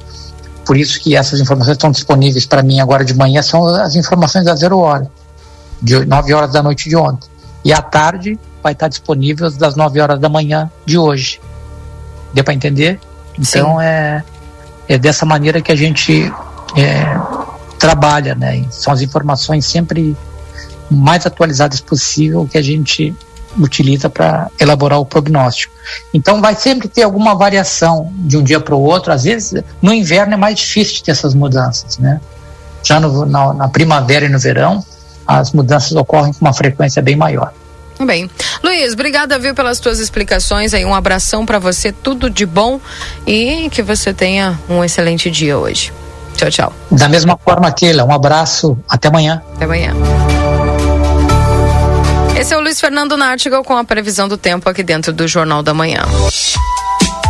por isso que essas informações estão disponíveis para mim agora de manhã, são as informações da zero hora, de 9 horas da noite de ontem. E à tarde vai estar disponível das 9 horas da manhã de hoje. Deu para entender? Então é, é dessa maneira que a gente é, trabalha, né? São as informações sempre mais atualizadas possível que a gente utiliza para elaborar o prognóstico. Então vai sempre ter alguma variação de um dia para o outro. Às vezes no inverno é mais difícil de ter essas mudanças, né? Já no, na, na primavera e no verão as mudanças ocorrem com uma frequência bem maior. Bem, Luiz, obrigada viu pelas tuas explicações aí, um abração para você, tudo de bom e que você tenha um excelente dia hoje. Tchau, tchau. Da mesma forma, Keila, um abraço, até amanhã. Até amanhã. Esse é o Luiz Fernando Nartigal com a previsão do tempo aqui dentro do Jornal da Manhã.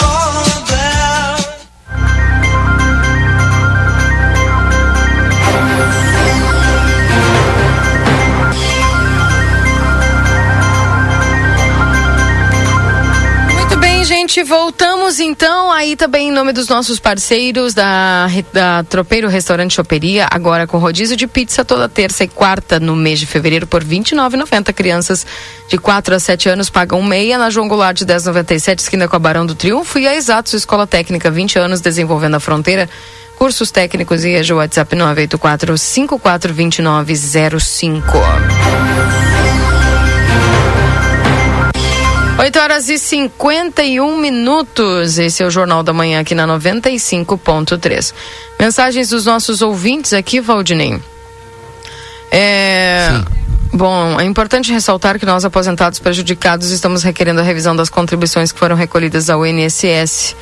all gente, voltamos então aí também em nome dos nossos parceiros da, da Tropeiro Restaurante Choperia, agora com rodízio de pizza toda terça e quarta no mês de fevereiro por R$ 29,90. Crianças de 4 a 7 anos pagam meia na João Goulart de 10,97, esquina com a Barão do Triunfo e a Exatos Escola Técnica, 20 anos desenvolvendo a fronteira. Cursos técnicos e o WhatsApp 984 542905. 8 horas e 51 minutos. Esse é o Jornal da Manhã aqui na 95.3. Mensagens dos nossos ouvintes aqui, Valdinei. É. Sim. Bom, é importante ressaltar que nós, aposentados prejudicados, estamos requerendo a revisão das contribuições que foram recolhidas ao INSS.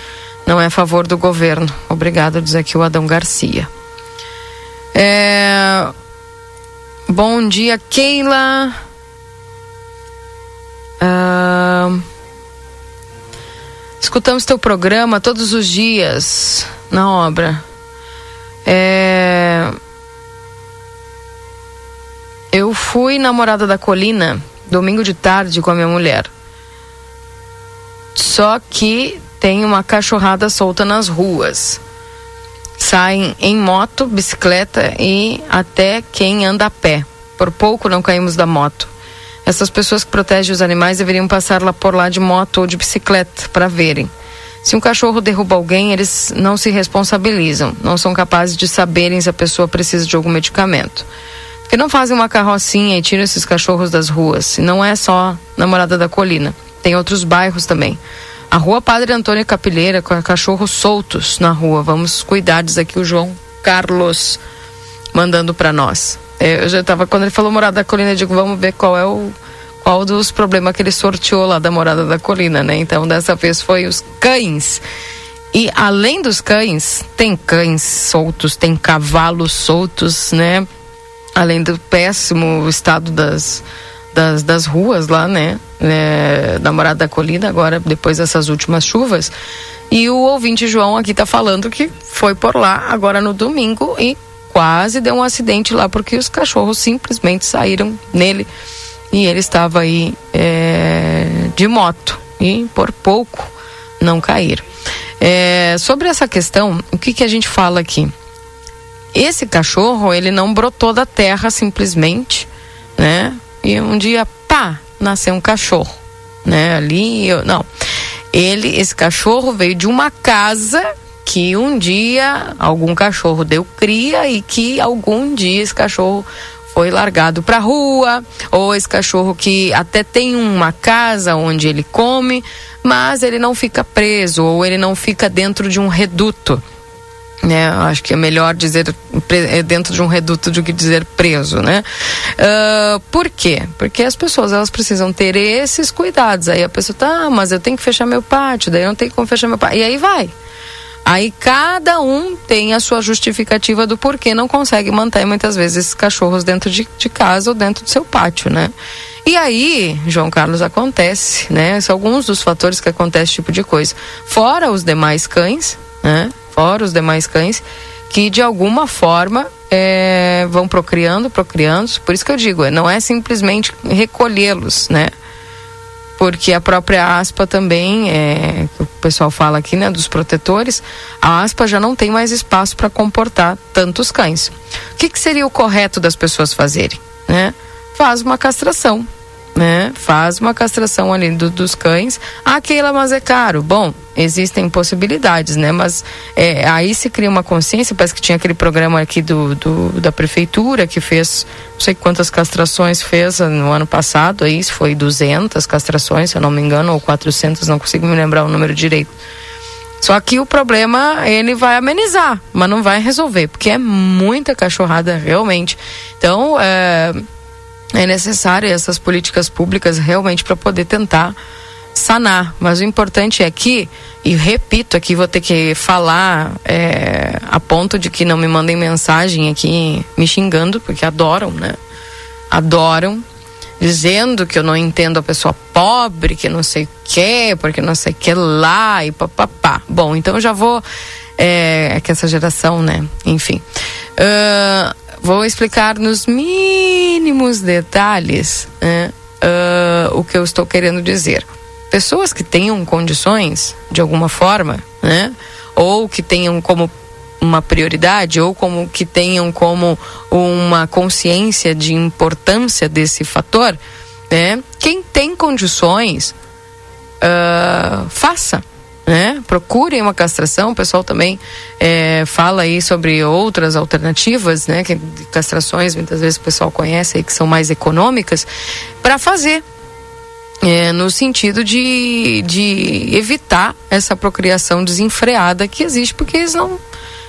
Não é a favor do governo. Obrigado, diz aqui o Adão Garcia. É... Bom dia, Keila. Escutamos teu programa todos os dias na obra. É, eu fui namorada da Colina domingo de tarde com a minha mulher. Só que tem uma cachorrada solta nas ruas. Saem em moto, bicicleta e até quem anda a pé. Por pouco não caímos da moto. Essas pessoas que protegem os animais deveriam passar lá por lá de moto ou de bicicleta para verem. Se um cachorro derruba alguém, eles não se responsabilizam, não são capazes de saberem se a pessoa precisa de algum medicamento. Porque não fazem uma carrocinha e tiram esses cachorros das ruas. E não é só Namorada da Colina, tem outros bairros também. A rua Padre Antônio Capilheira, com cachorros soltos na rua. Vamos cuidar, diz aqui o João Carlos, mandando para nós. É, eu já estava, quando ele falou Morada da Colina, eu digo, vamos ver qual é o qual dos problemas que ele sorteou lá da Morada da Colina, né? Então dessa vez foi os cães. E além dos cães, tem cães soltos, tem cavalos soltos, né? Além do péssimo estado das, das, das ruas lá, né? É, da Morada da Colina, agora depois dessas últimas chuvas. E o ouvinte João aqui tá falando que foi por lá agora no domingo e quase deu um acidente lá porque os cachorros simplesmente saíram nele e ele estava aí é, de moto e por pouco não caíram. É, sobre essa questão, o que, que a gente fala aqui? Esse cachorro, ele não brotou da terra simplesmente, né? E um dia, pá, nasceu um cachorro, né? Ali, eu, não. Ele, esse cachorro veio de uma casa que um dia algum cachorro deu cria e que algum dia esse cachorro foi largado para rua, ou esse cachorro que até tem uma casa onde ele come, mas ele não fica preso ou ele não fica dentro de um reduto. Né, acho que é melhor dizer é dentro de um reduto do que dizer preso, né? Uh, por quê? Porque as pessoas elas precisam ter esses cuidados. Aí a pessoa tá, ah, mas eu tenho que fechar meu pátio, daí eu não tenho como fechar meu pátio. E aí vai. Aí cada um tem a sua justificativa do porquê não consegue manter muitas vezes esses cachorros dentro de, de casa ou dentro do seu pátio, né? E aí, João Carlos, acontece, né? São alguns dos fatores que acontece esse tipo de coisa. Fora os demais cães, né? Fora os demais cães, que de alguma forma é, vão procriando, procriando. Por isso que eu digo, não é simplesmente recolhê-los, né? Porque a própria aspa também, é, o pessoal fala aqui, né, dos protetores, a aspa já não tem mais espaço para comportar tantos cães. O que, que seria o correto das pessoas fazerem? Né? Faz uma castração, né? Faz uma castração ali do, dos cães. Ah, Keila, mas é caro. Bom, existem possibilidades, né? Mas é, aí se cria uma consciência, parece que tinha aquele programa aqui do, do, da prefeitura que fez, não sei quantas castrações fez no ano passado, aí foi 200 castrações, se eu não me engano, ou 400, não consigo me lembrar o número direito. Só que o problema ele vai amenizar, mas não vai resolver, porque é muita cachorrada realmente. Então, é, é necessário essas políticas públicas realmente para poder tentar sanar. Mas o importante é que, e repito aqui, vou ter que falar é, a ponto de que não me mandem mensagem aqui me xingando, porque adoram, né? Adoram, dizendo que eu não entendo a pessoa pobre, que não sei o que, porque não sei o que lá e papapá. Bom, então já vou. É, é que essa geração, né? Enfim. Uh, vou explicar nos mínimos detalhes né, uh, o que eu estou querendo dizer. Pessoas que tenham condições, de alguma forma, né, ou que tenham como uma prioridade, ou como que tenham como uma consciência de importância desse fator, né, quem tem condições, uh, faça né? Procurem uma castração. O pessoal também é, fala aí sobre outras alternativas, né? Que castrações muitas vezes o pessoal conhece aí que são mais econômicas para fazer. É, no sentido de, de evitar essa procriação desenfreada que existe, porque eles não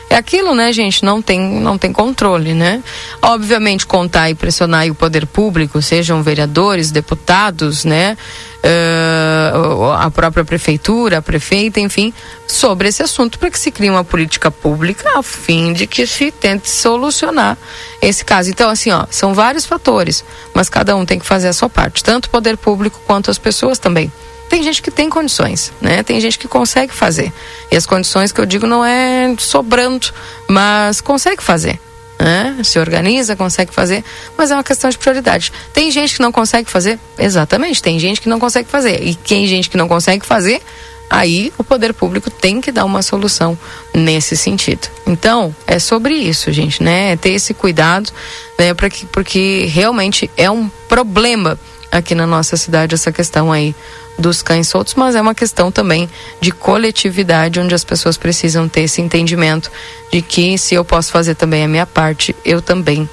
é aquilo, né, gente? Não tem, não tem controle, né? Obviamente, contar e pressionar o poder público, sejam vereadores, deputados, né? Uh, a própria prefeitura, a prefeita, enfim, sobre esse assunto, para que se crie uma política pública a fim de que se tente solucionar esse caso. Então, assim, ó, são vários fatores, mas cada um tem que fazer a sua parte, tanto o poder público quanto as pessoas também. Tem gente que tem condições, né? Tem gente que consegue fazer. E as condições que eu digo não é sobrando, mas consegue fazer. Né? Se organiza, consegue fazer, mas é uma questão de prioridade. Tem gente que não consegue fazer? Exatamente, tem gente que não consegue fazer. E tem gente que não consegue fazer, aí o poder público tem que dar uma solução nesse sentido. Então, é sobre isso, gente, né? É ter esse cuidado, né? Pra que, porque realmente é um problema aqui na nossa cidade essa questão aí dos cães soltos, mas é uma questão também de coletividade, onde as pessoas precisam ter esse entendimento de que se eu posso fazer também a minha parte, eu também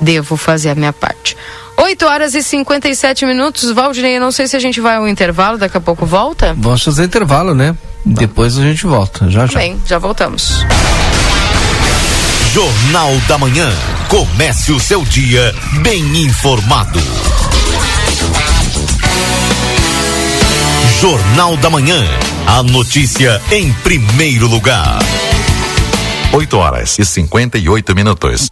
devo fazer a minha parte. 8 horas e 57 minutos. Valdinei, eu não sei se a gente vai ao intervalo, daqui a pouco volta. Vamos fazer intervalo, né? Depois a gente volta. Já já. Bem, já voltamos. Jornal da Manhã. Comece o seu dia bem informado. Jornal da Manhã. A notícia em primeiro lugar. 8 horas e 58 minutos.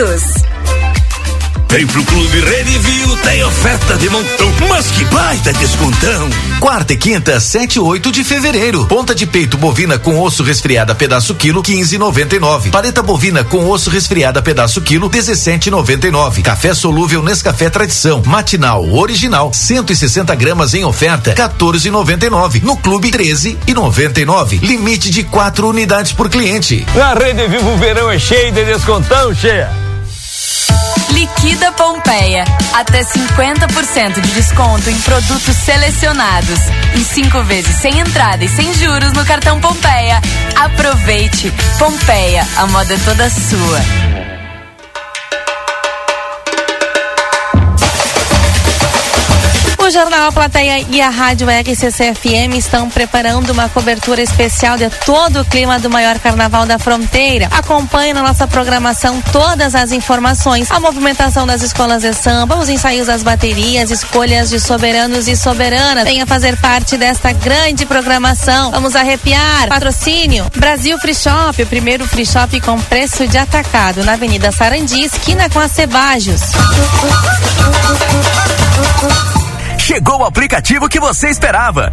todos. Vem pro Clube Redivio, tem oferta de montão, mas que baita descontão. Quarta e quinta, 7 e 8 de fevereiro. Ponta de peito bovina com osso resfriada pedaço quilo, 15,99. Paleta bovina com osso resfriada pedaço quilo, 17,99. Café solúvel Nescafé Tradição, matinal original, 160 gramas em oferta, 14,99. No Clube 13,99. Limite de quatro unidades por cliente. Na Rede Vivo o verão é cheio de descontão, cheia. Liquida Pompeia. Até 50% de desconto em produtos selecionados. Em cinco vezes sem entrada e sem juros no cartão Pompeia. Aproveite. Pompeia, a moda é toda sua. O Jornal A Plateia e a Rádio RCC-FM estão preparando uma cobertura especial de todo o clima do maior carnaval da fronteira. Acompanhe na nossa programação todas as informações, a movimentação das escolas de samba, os ensaios das baterias, escolhas de soberanos e soberanas. Venha fazer parte desta grande programação. Vamos arrepiar. Patrocínio Brasil Free Shop, o primeiro free shop com preço de atacado na Avenida Sarandi, esquina com a Cebajos. Chegou o aplicativo que você esperava.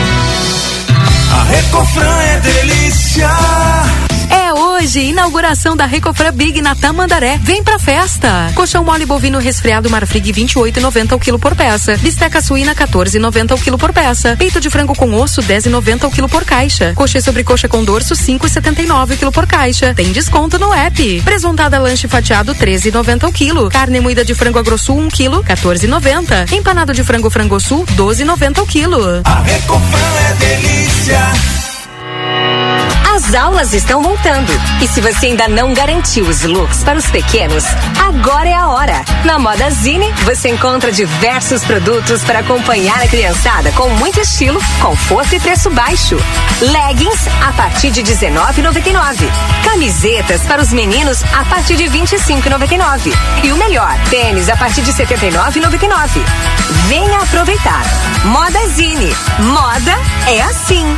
Recofran é delícia. Hoje, inauguração da Recofran Big na Tamandaré. Vem pra festa. Colchão mole bovino resfriado Marfrig 28,90 o quilo por peça. Bisteca suína 14,90 o quilo por peça. Peito de frango com osso 10,90 o quilo por caixa. Coxa sobre coxa com dorso 5,79 o quilo por caixa. Tem desconto no app. Presuntada lanche fatiado 13,90 o quilo. Carne moída de frango agrossul 1 quilo 14,90. Empanado de frango frangosul 12,90 o quilo. A Recofran é delícia. As aulas estão voltando. E se você ainda não garantiu os looks para os pequenos, agora é a hora. Na Moda Zine, você encontra diversos produtos para acompanhar a criançada com muito estilo, conforto e preço baixo. Leggings a partir de 19,99. Camisetas para os meninos a partir de 25,99. E o melhor, tênis a partir de 79,99. Venha aproveitar. Moda Zine. Moda é assim.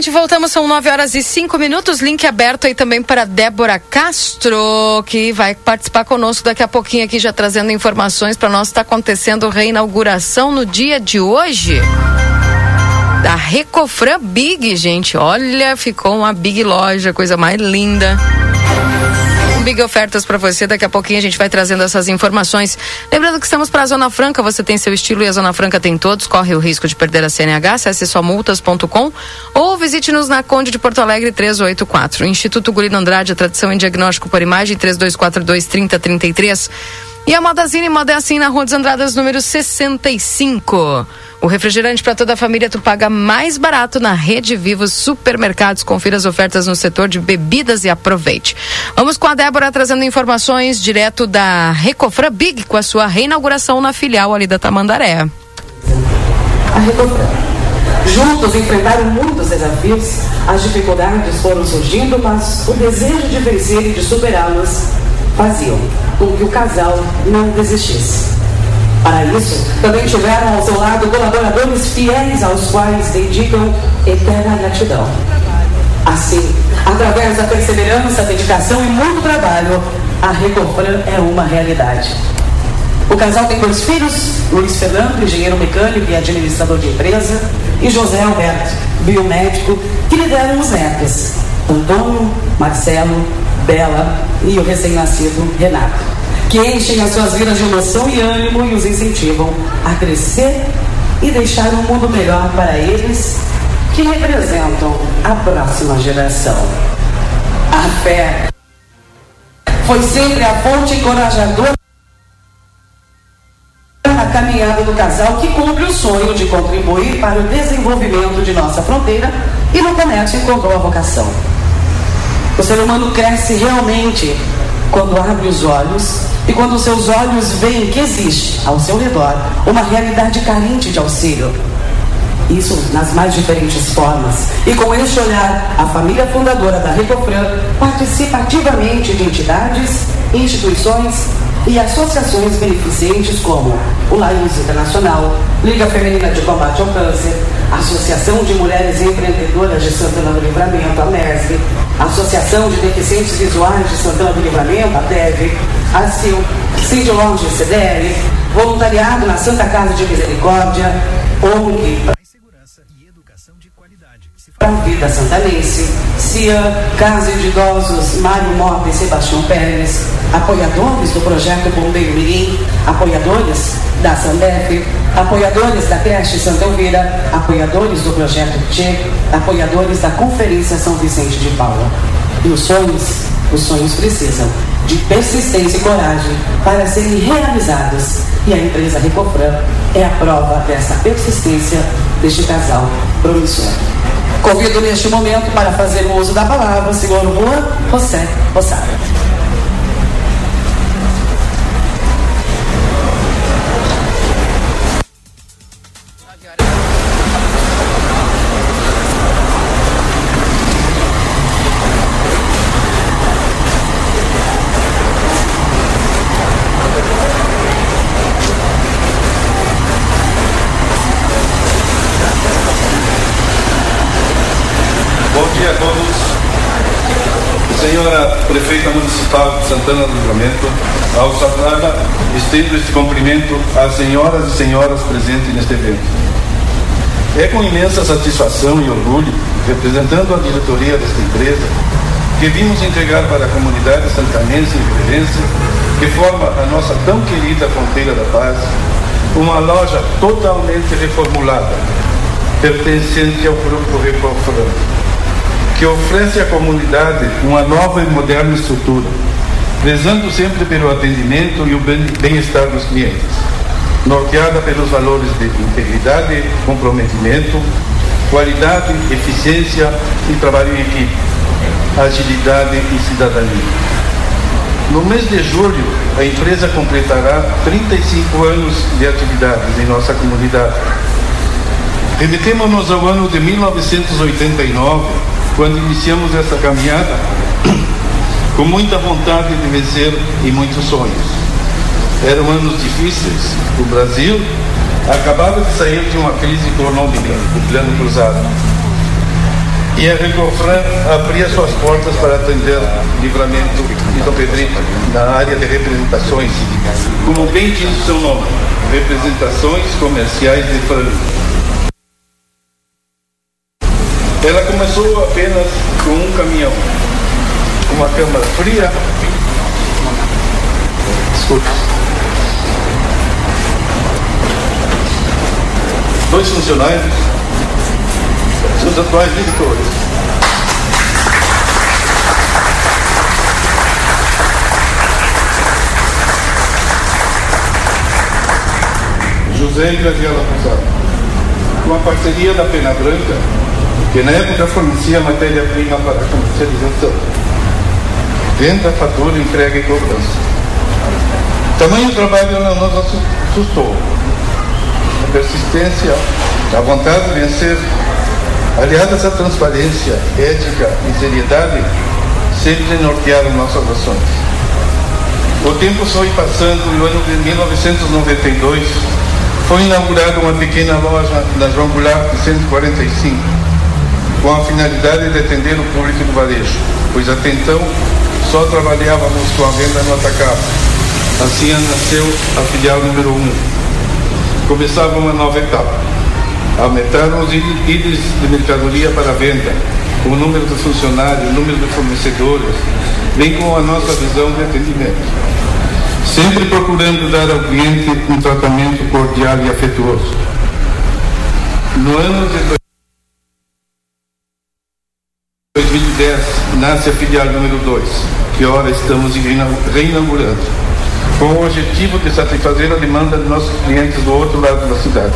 Gente, voltamos, são 9 horas e 5 minutos. Link aberto aí também para Débora Castro, que vai participar conosco daqui a pouquinho aqui, já trazendo informações para nós. Está acontecendo reinauguração no dia de hoje da Recofran Big, gente. Olha, ficou uma big loja, coisa mais linda. Um Big Ofertas para você. Daqui a pouquinho a gente vai trazendo essas informações. Lembrando que estamos para a Zona Franca. Você tem seu estilo e a Zona Franca tem todos. Corre o risco de perder a CNH. Acesse somultas.com ou visite-nos na Conde de Porto Alegre 384. Instituto Gulino Andrade, a tradição em diagnóstico por imagem 3242 3033. E a Modazine Moda é assim na Rua dos Andradas, número 65. O refrigerante para toda a família tu paga mais barato na Rede Vivos Supermercados. Confira as ofertas no setor de bebidas e aproveite. Vamos com a Débora trazendo informações direto da Recofran Big com a sua reinauguração na filial ali da Tamandaré. A Recofran. Juntos enfrentaram muitos desafios, as dificuldades foram surgindo, mas o desejo de vencer e de superá-los faziam com que o casal não desistisse. Para isso, também tiveram ao seu lado colaboradores fiéis aos quais dedicam eterna gratidão. Assim, através da perseverança, dedicação e muito trabalho, a Recofran é uma realidade. O casal tem dois filhos, Luiz Fernando, engenheiro mecânico e administrador de empresa, e José Alberto, biomédico, que lideram os netos, Antônio, Marcelo, Bela e o recém-nascido Renato que enchem as suas vidas de emoção e ânimo e os incentivam a crescer e deixar um mundo melhor para eles que representam a próxima geração. A fé foi sempre a fonte encorajadora na caminhada do casal que cumpre o sonho de contribuir para o desenvolvimento de nossa fronteira e no comércio encontrou a vocação. O ser humano cresce realmente quando abre os olhos e quando seus olhos veem que existe ao seu redor uma realidade carente de auxílio. isso nas mais diferentes formas. E com este olhar, a família fundadora da Recofran participa ativamente de entidades, instituições e associações beneficentes como o Laios Internacional, Liga Feminina de Combate ao Câncer, Associação de Mulheres Empreendedoras de Santana do Livramento, a MESB, Associação de Deficientes Visuais de Santana do Livramento, a DEV, a CIL, Longe, CDL, Voluntariado na Santa Casa de Misericórdia, ONG Vida Santanense, CIA, Casa de Idosos, Mário Mota e Sebastião Pérez, apoiadores do projeto Bombeiro Mirim, apoiadores da Sandef, apoiadores da creche Santa Elvira, apoiadores do projeto Tchê, apoiadores da Conferência São Vicente de Paula. E os sonhos, os sonhos precisam de persistência e coragem para serem realizados. E a empresa Recofran é a prova dessa persistência deste casal promissor. Convido neste momento para fazer o uso da palavra o senhor Juan José Rossara. Senhora Prefeita Municipal de Santana do Livramento, ao sagrada, estendo este cumprimento às senhoras e senhoras presentes neste evento. É com imensa satisfação e orgulho, representando a diretoria desta empresa, que vimos entregar para a comunidade santanense e riverense, que forma a nossa tão querida Fronteira da Paz, uma loja totalmente reformulada, pertencente ao Grupo Recofran que oferece à comunidade uma nova e moderna estrutura, prezando sempre pelo atendimento e o bem- bem-estar dos clientes, norteada pelos valores de integridade, comprometimento, qualidade, eficiência e trabalho em equipe, agilidade e cidadania. No mês de julho, a empresa completará 35 anos de atividades em nossa comunidade. Remetemos-nos ao ano de 1989, quando iniciamos essa caminhada, com muita vontade de vencer e muitos sonhos. Eram anos difíceis. O Brasil acabava de sair de uma crise econômica, o plano cruzado. E a Recofran abria suas portas para atender Livramento e Dom Pedrito na área de representações, como bem diz o seu nome, representações comerciais de frango. Ela começou apenas com um caminhão, uma câmara fria. Desculpe. Dois funcionários, seus atuais diretores. José e Graziela Gonçalves. Com a parceria da Pena Branca, que na época fornecia matéria-prima para a comercialização. Venda, fatura, entrega e cobrança. Tamanho trabalho não nos assustou. A persistência, a vontade de vencer, aliadas à transparência, ética e seriedade, sempre nortearam nossas ações. O tempo foi passando e no ano de 1992 foi inaugurada uma pequena loja na João Goulart 145 com a finalidade de atender o público do varejo, pois até então só trabalhávamos com a venda no atacado. Assim nasceu a filial número 1. Um. Começava uma nova etapa. Aumentaram os itens de mercadoria para venda, o número de funcionários, o número de fornecedores, bem como a nossa visão de atendimento. Sempre procurando dar ao cliente um tratamento cordial e afetuoso. No ano de nasce a filial número 2, que ora estamos reinaugurando, com o objetivo de satisfazer a demanda de nossos clientes do outro lado da cidade.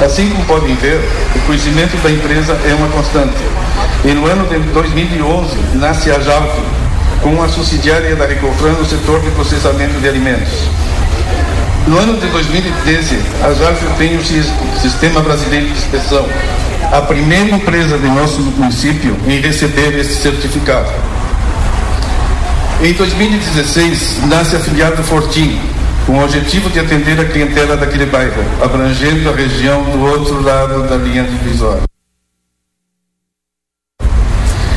Assim como podem ver, o crescimento da empresa é uma constante. E no ano de 2011 nasce a Jalto, com uma subsidiária da Recofran no setor de processamento de alimentos. No ano de 2013, a Jafre tem o Sistema Brasileiro de Inspeção, a primeira empresa de nosso município em receber esse certificado. Em 2016, nasce a filial do Fortim, com o objetivo de atender a clientela daquele bairro, abrangendo a região do outro lado da linha divisória.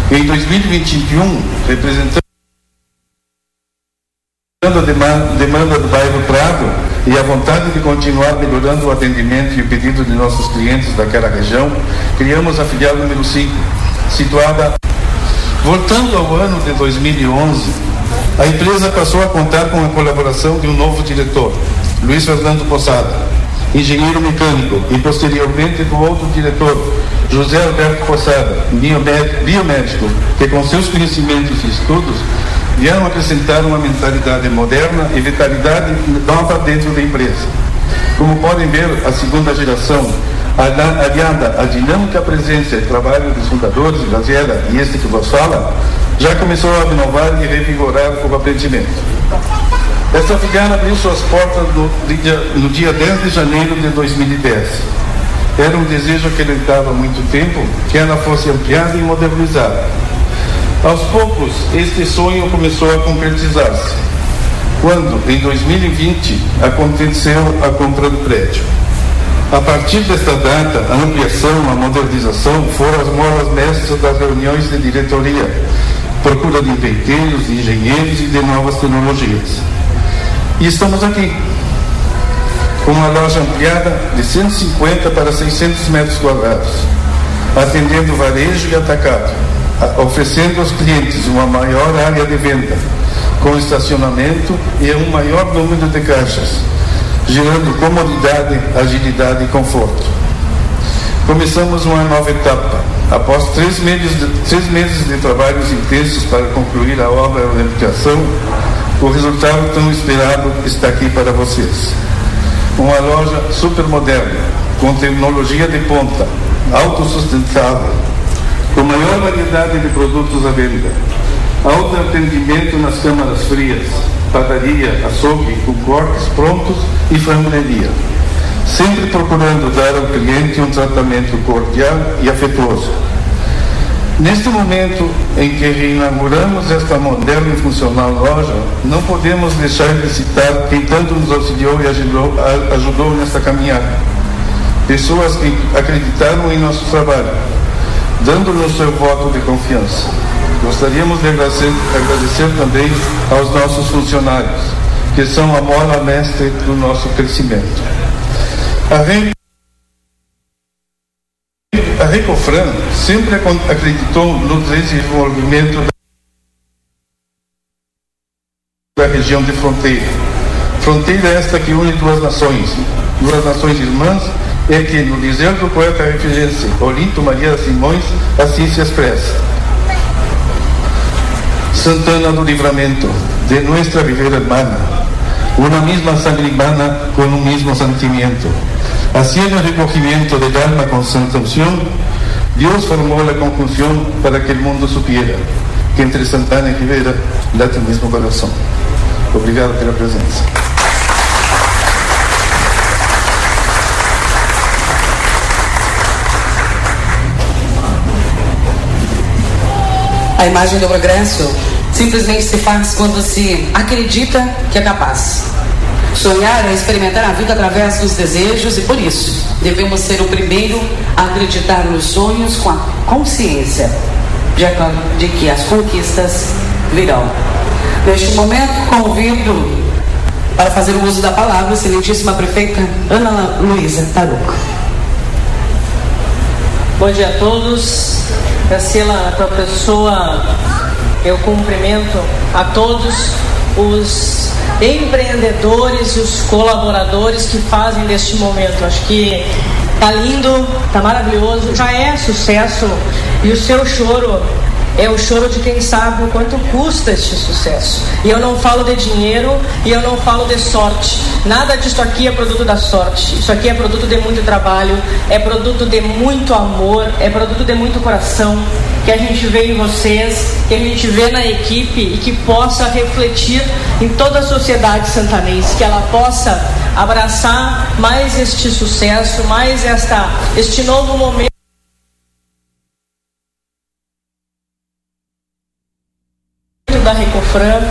Em 2021, representando a demanda do bairro Prado e a vontade de continuar melhorando o atendimento e o pedido de nossos clientes daquela região, criamos a filial número 5, situada. Voltando ao ano de 2011, a empresa passou a contar com a colaboração de um novo diretor, Luiz Fernando Possada, engenheiro mecânico, e posteriormente do outro diretor, José Alberto Possada, biomédico, que com seus conhecimentos e estudos vieram acrescentar uma mentalidade moderna e vitalidade nova dentro da empresa. Como podem ver, a segunda geração, aliada à dinâmica presença e trabalho dos fundadores, Graziella e este que vos fala, já começou a renovar e revigorar o aprendimento. Esta filial abriu suas portas no dia, no dia 10 de janeiro de 2010. Era um desejo que ele dava há muito tempo que ela fosse ampliada e modernizada. Aos poucos, este sonho começou a concretizar-se, quando, em 2020, aconteceu a compra do prédio. A partir desta data, a ampliação, a modernização foram as molas mestras das reuniões de diretoria, procura de empreiteiros, de engenheiros e de novas tecnologias. E estamos aqui, com uma loja ampliada de 150 para 600 metros quadrados, atendendo varejo e atacado, oferecendo aos clientes uma maior área de venda, com estacionamento e um maior número de caixas, gerando comodidade, agilidade e conforto. Começamos uma nova etapa. Após três meses de, três meses de trabalhos intensos para concluir a obra de ampliação, o resultado tão esperado está aqui para vocês. Uma loja super moderna, com tecnologia de ponta, autossustentável, com maior variedade de produtos à venda, alto atendimento nas câmaras frias, padaria, açougue com cortes prontos e frangoneria sempre procurando dar ao cliente um tratamento cordial e afetuoso. Neste momento em que reinauguramos esta moderna e funcional loja, não podemos deixar de citar quem tanto nos auxiliou e ajudou, ajudou nesta caminhada. Pessoas que acreditaram em nosso trabalho, dando-nos seu voto de confiança. Gostaríamos de agradecer, agradecer também aos nossos funcionários, que são a mola mestre do nosso crescimento. A, Re... a Recofran sempre acreditou no desenvolvimento da região de fronteira. Fronteira esta que une duas nações, duas nações irmãs, é que, no dizer do poeta referência Olinto Maria Simões, assim se expressa. Santana do Livramento, de nuestra Rivera Hermana, una misma sangre humana mismo sentimiento. Así en el recogimiento del alma con santa unción, Dios formó la conjunción para que el mundo supiera que entre Santana y Rivera late el mismo corazón. Obrigado pela presença. A imagem do progresso simplesmente se faz quando se acredita que é capaz. Sonhar é experimentar a vida através dos desejos e por isso devemos ser o primeiro a acreditar nos sonhos com a consciência de, que as conquistas virão. Neste momento, convido para fazer o uso da palavra a excelentíssima prefeita Ana Luísa Taruca. Bom dia a todos. Graciela, a tua pessoa, eu cumprimento a todos os empreendedores e os colaboradores que fazem deste momento. Acho que tá lindo, tá maravilhoso, já é sucesso. E o seu choro é o choro de quem sabe o quanto custa este sucesso. E eu não falo de dinheiro e eu não falo de sorte. Nada disso aqui é produto da sorte. Isso aqui é produto de muito trabalho, é produto de muito amor, é produto de muito coração que a gente vê em vocês, que a gente vê na equipe e que possa refletir em toda a sociedade santanense, que ela possa abraçar mais este sucesso, mais esta, este novo momento. Recofran,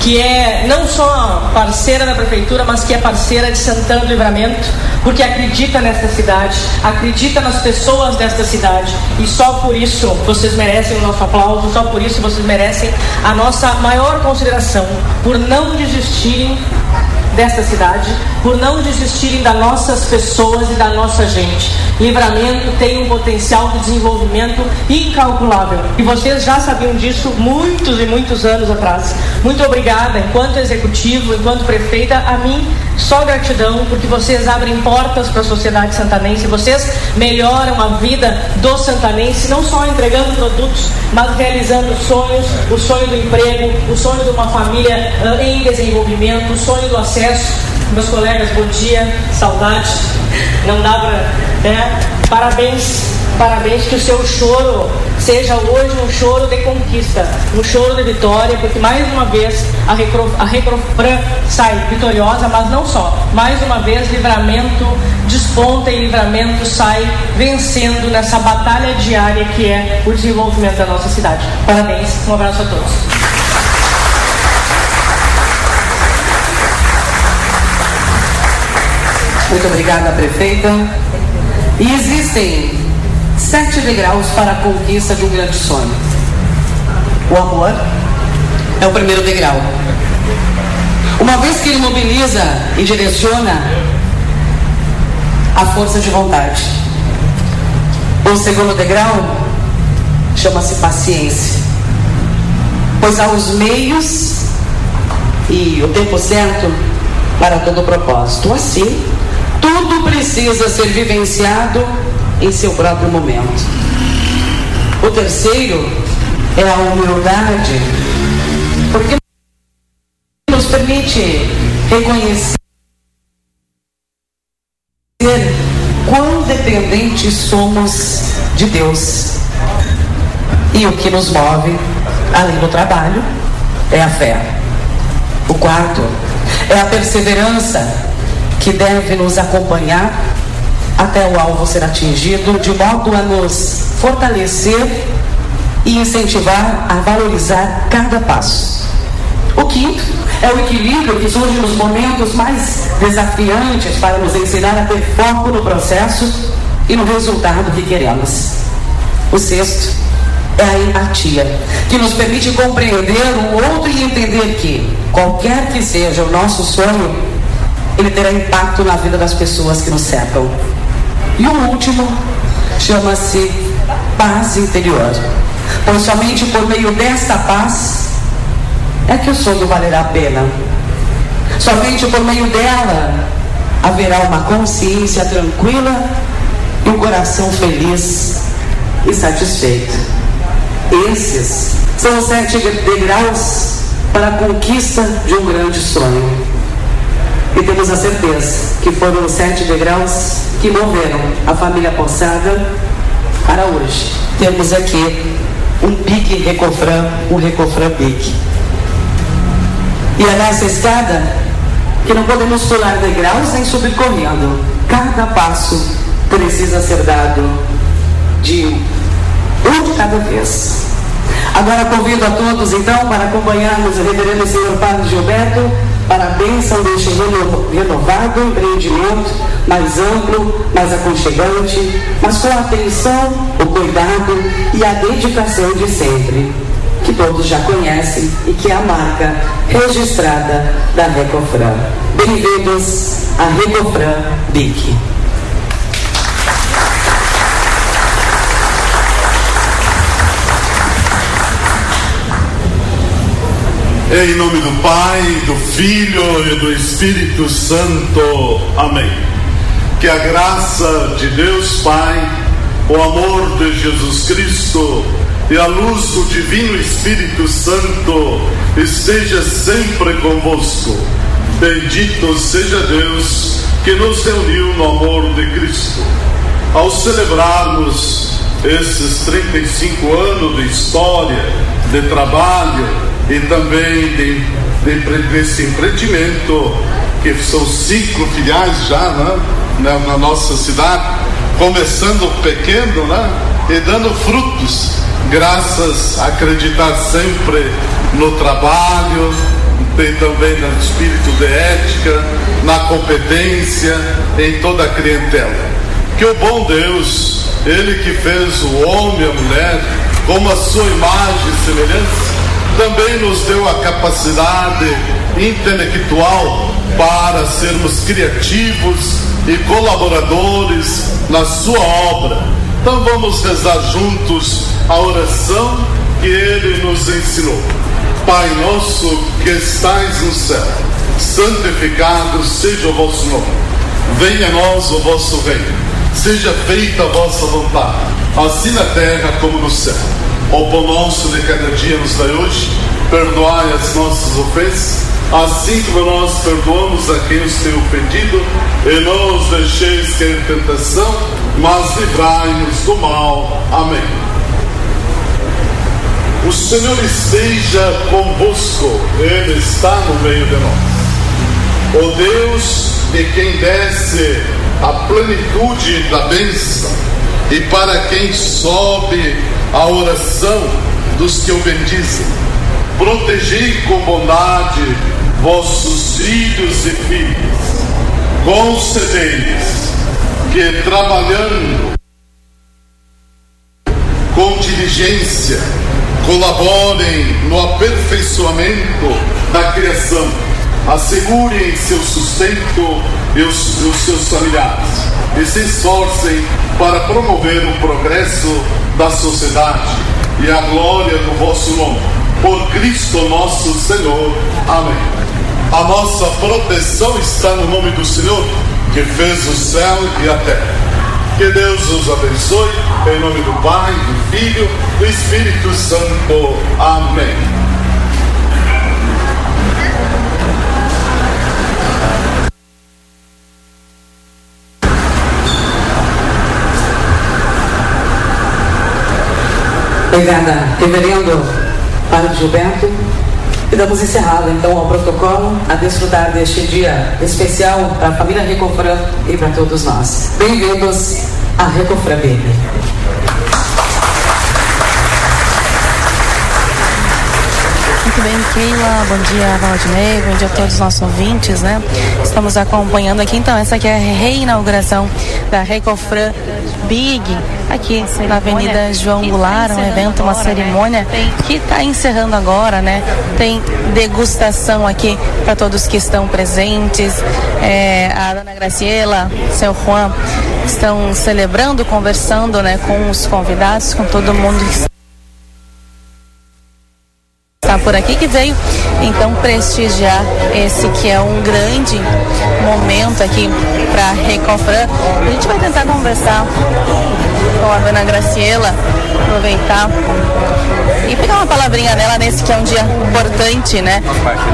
que é não só parceira da prefeitura, mas que é parceira de Santana do Livramento, porque acredita nesta cidade, acredita nas pessoas desta cidade, e só por isso vocês merecem o nosso aplauso, só por isso vocês merecem a nossa maior consideração, por não desistirem desta cidade, por não desistirem das nossas pessoas e da nossa gente. Livramento tem um potencial de desenvolvimento incalculável. E vocês já sabiam disso muitos e muitos anos atrás. Muito obrigada, enquanto executivo, enquanto prefeita, a mim só gratidão, porque vocês abrem portas para a sociedade santanense, vocês melhoram a vida do santanense, não só entregando produtos, mas realizando sonhos, o sonho do emprego, o sonho de uma família uh, em desenvolvimento, o sonho do acesso. Meus colegas, bom dia, saudade. Não dá para. Né? Parabéns, parabéns que o seu choro seja hoje um choro de conquista, um choro de vitória, porque mais uma vez a Recrofran sai vitoriosa, mas não só. Mais uma vez, livramento desponta e livramento sai vencendo nessa batalha diária que é o desenvolvimento da nossa cidade. Parabéns, um abraço a todos. Muito obrigada, prefeita. E existem sete degraus para a conquista de um grande sonho. O amor é o primeiro degrau. Uma vez que ele mobiliza e direciona a força de vontade. O segundo degrau chama-se paciência. Pois há os meios e o tempo certo para todo o propósito. Assim, tudo precisa ser vivenciado em seu próprio momento. O terceiro é a humildade, porque nos permite reconhecer quão dependentes somos de Deus. E o que nos move, além do trabalho, é a fé. O quarto é a perseverança que deve nos acompanhar até o alvo ser atingido, de modo a nos fortalecer e incentivar a valorizar cada passo. O quinto é o equilíbrio que surge nos momentos mais desafiantes para nos ensinar a ter foco no processo e no resultado que queremos. O sexto é a empatia, que nos permite compreender o outro e entender que, qualquer que seja o nosso sonho, ele terá impacto na vida das pessoas que nos cercam. E o último chama-se paz interior. Pois somente por meio desta paz é que o sonho valerá a pena. Somente por meio dela haverá uma consciência tranquila e um coração feliz e satisfeito. Esses são os sete degraus para a conquista de um grande sonho. E temos a certeza que foram os sete degraus que moveram a família Poçada para hoje. Temos aqui um pique Recofran, um Recofran pique. E é nessa escada que não podemos pular degraus nem subir correndo. Cada passo precisa ser dado de um de cada vez. Agora convido a todos então para acompanharmos o reverendo senhor Padre Gilberto para a bênção deste renovado empreendimento, mais amplo, mais aconchegante, mas com a atenção, o cuidado e a dedicação de sempre, que todos já conhecem e que é a marca registrada da Recofran. Bem-vindos à Recofran BIC. Em nome do Pai, do Filho e do Espírito Santo. Amém. Que a graça de Deus Pai, o amor de Jesus Cristo e a luz do Divino Espírito Santo esteja sempre convosco. Bendito seja Deus que nos reuniu no amor de Cristo. Ao celebrarmos esses 35 anos de história, de trabalho, e também de, de, desse empreendimento que são cinco filiais já né, na, na nossa cidade, começando pequeno né, e dando frutos, graças a acreditar sempre no trabalho, tem também no espírito de ética, na competência, em toda a clientela. Que o bom Deus, Ele que fez o homem e a mulher, como a sua imagem e semelhança, também nos deu a capacidade intelectual para sermos criativos e colaboradores na sua obra. Então vamos rezar juntos a oração que ele nos ensinou. Pai nosso que estais no céu, santificado seja o vosso nome. Venha a nós o vosso reino. Seja feita a vossa vontade, assim na terra como no céu. O pão nosso de cada dia nos dai hoje, perdoai as nossas ofensas, assim como nós perdoamos a quem os tem ofendido, e não os deixeis cair em tentação, mas livrai-nos do mal. Amém. O Senhor esteja convosco, Ele está no meio de nós. O Deus de quem desce a plenitude da bênção e para quem sobe a oração dos que o bendizem. Protegei com bondade vossos filhos e filhas. Concedei-lhes que, trabalhando com diligência, colaborem no aperfeiçoamento da criação, assegurem seu sustento e os, os seus familiares e se esforcem para promover o progresso da sociedade e a glória do vosso nome. Por Cristo nosso Senhor. Amém. A nossa proteção está no nome do Senhor, que fez o céu e a terra. Que Deus os abençoe, em nome do Pai, do Filho, do Espírito Santo. Amém. Obrigada, reverendo Padre Gilberto. E damos encerrado então ao protocolo a desfrutar deste dia especial para a família Recofran e para todos nós. Bem-vindos à Recofran Baby. Muito bem, Keila. Bom dia, Valdinei. Bom dia a todos os nossos ouvintes, né? Estamos acompanhando aqui, então, essa aqui é a reinauguração da Recofran Big, aqui na Avenida João Goulart, um evento, uma cerimônia que está encerrando agora, né? Tem degustação aqui para todos que estão presentes. É, a dona Graciela, seu Juan, estão celebrando, conversando, né, com os convidados, com todo mundo que está por aqui que veio então prestigiar esse que é um grande momento aqui para Recofran. A gente vai tentar conversar com a dona Graciela, aproveitar e pegar uma palavrinha dela nesse que é um dia importante, né?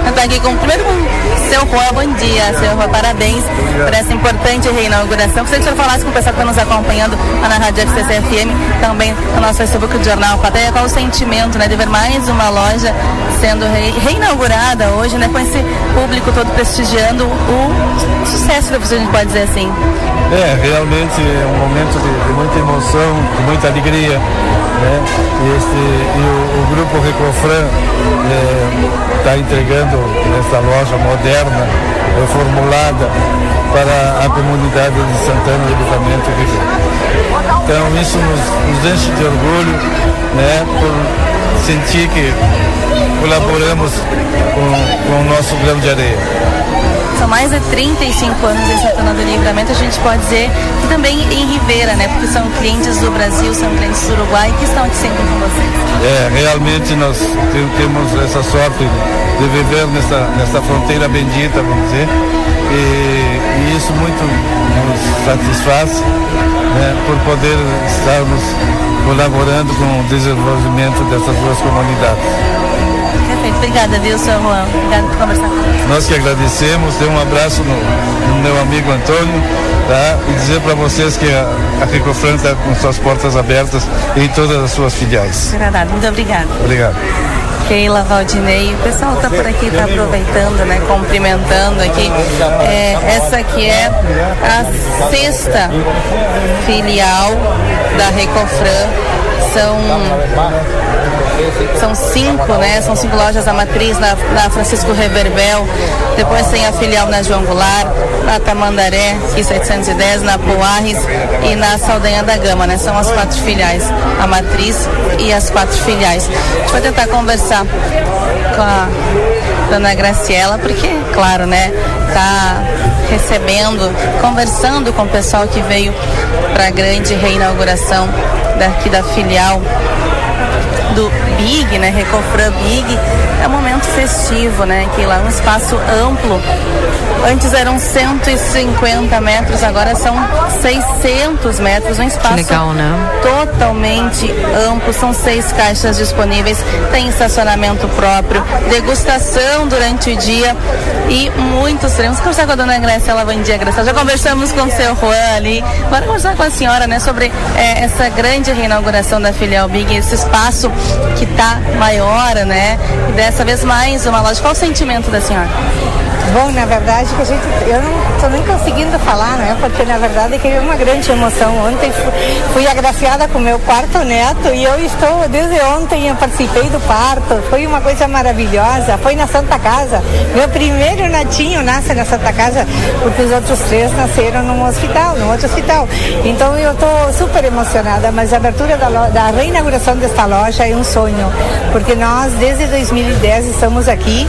Estar aqui com primeiro com seu Juan, bom dia, seu Juan, parabéns por essa importante reinauguração. Gostaria que o senhor falasse com o pessoal que está nos acompanhando lá na Rádio FCC FM, também no nosso Facebook do Jornal Plateia, qual o sentimento, né, de ver mais uma loja sendo re reinaugurada hoje, né, com esse público todo prestigiando o sucesso, se a gente pode dizer assim. É, realmente é um momento de, de muita emoção, de muita alegria. Né? Este, e o, o grupo Recofran está entregando essa loja moderna, reformulada para a comunidade de Santana do Livramento. Então isso nos, nos enche de orgulho né? por sentir que colaboramos com, com o nosso grão de areia são mais de 35 anos em Santana do Livramento, a gente pode dizer que também em Ribeira, né? Porque são clientes do Brasil, são clientes do Uruguai que estão aqui sempre com vocês. É, realmente nós temos essa sorte de viver nessa, nessa fronteira bendita, vamos dizer, e, e isso muito nos satisfaz né, por poder estarmos colaborando com o desenvolvimento dessas duas comunidades. Obrigada, viu, seu Juan? Obrigada por conversar conosco. Nós que agradecemos, dê um abraço no, no meu amigo Antônio, tá? E dizer para vocês que a, a Ricofran está com suas portas abertas em todas as suas filiais. Agradável. Muito obrigada. Obrigado. Keila, Valdinei, o pessoal tá por aqui, tá aproveitando, né? Cumprimentando aqui. É, essa aqui é a sexta filial da Recofran. São são cinco, né? São cinco lojas da matriz na, na Francisco Reverbel. Depois tem a filial na João Goulart, na Tamandaré, aqui 710, na Poarres e na Saldanha da Gama, né? São as quatro filiais, a matriz e as quatro filiais. A gente vai tentar conversar com a dona Graciela, porque, claro, né? Tá recebendo, conversando com o pessoal que veio para a grande reinauguração daqui da filial do Big, né? Recofran Big, é um momento festivo, né? Que lá é um espaço amplo. Antes eram 150 metros, agora são 600 metros, um espaço legal, né? totalmente amplo. São seis caixas disponíveis, tem estacionamento próprio, degustação durante o dia e muitos treinos. Vamos conversar com a dona Grécia, ela bom dia, Grécia. Já conversamos com o seu Juan ali. Agora conversar com a senhora, né, sobre é, essa grande reinauguração da filial Big, esse espaço que está maior, né? E dessa vez mais uma loja. Qual o sentimento da senhora? Bom, na verdade que a gente, eu não estou nem conseguindo falar, né? Porque na verdade que é uma grande emoção. Ontem fui, fui agraciada com meu quarto neto e eu estou desde ontem eu participei do parto. Foi uma coisa maravilhosa. Foi na Santa Casa. Meu primeiro netinho nasce na Santa Casa porque os outros três nasceram num hospital, num outro hospital. Então eu estou super emocionada. Mas a abertura da, lo- da reinauguração desta loja é um sonho, porque nós desde 2010 estamos aqui.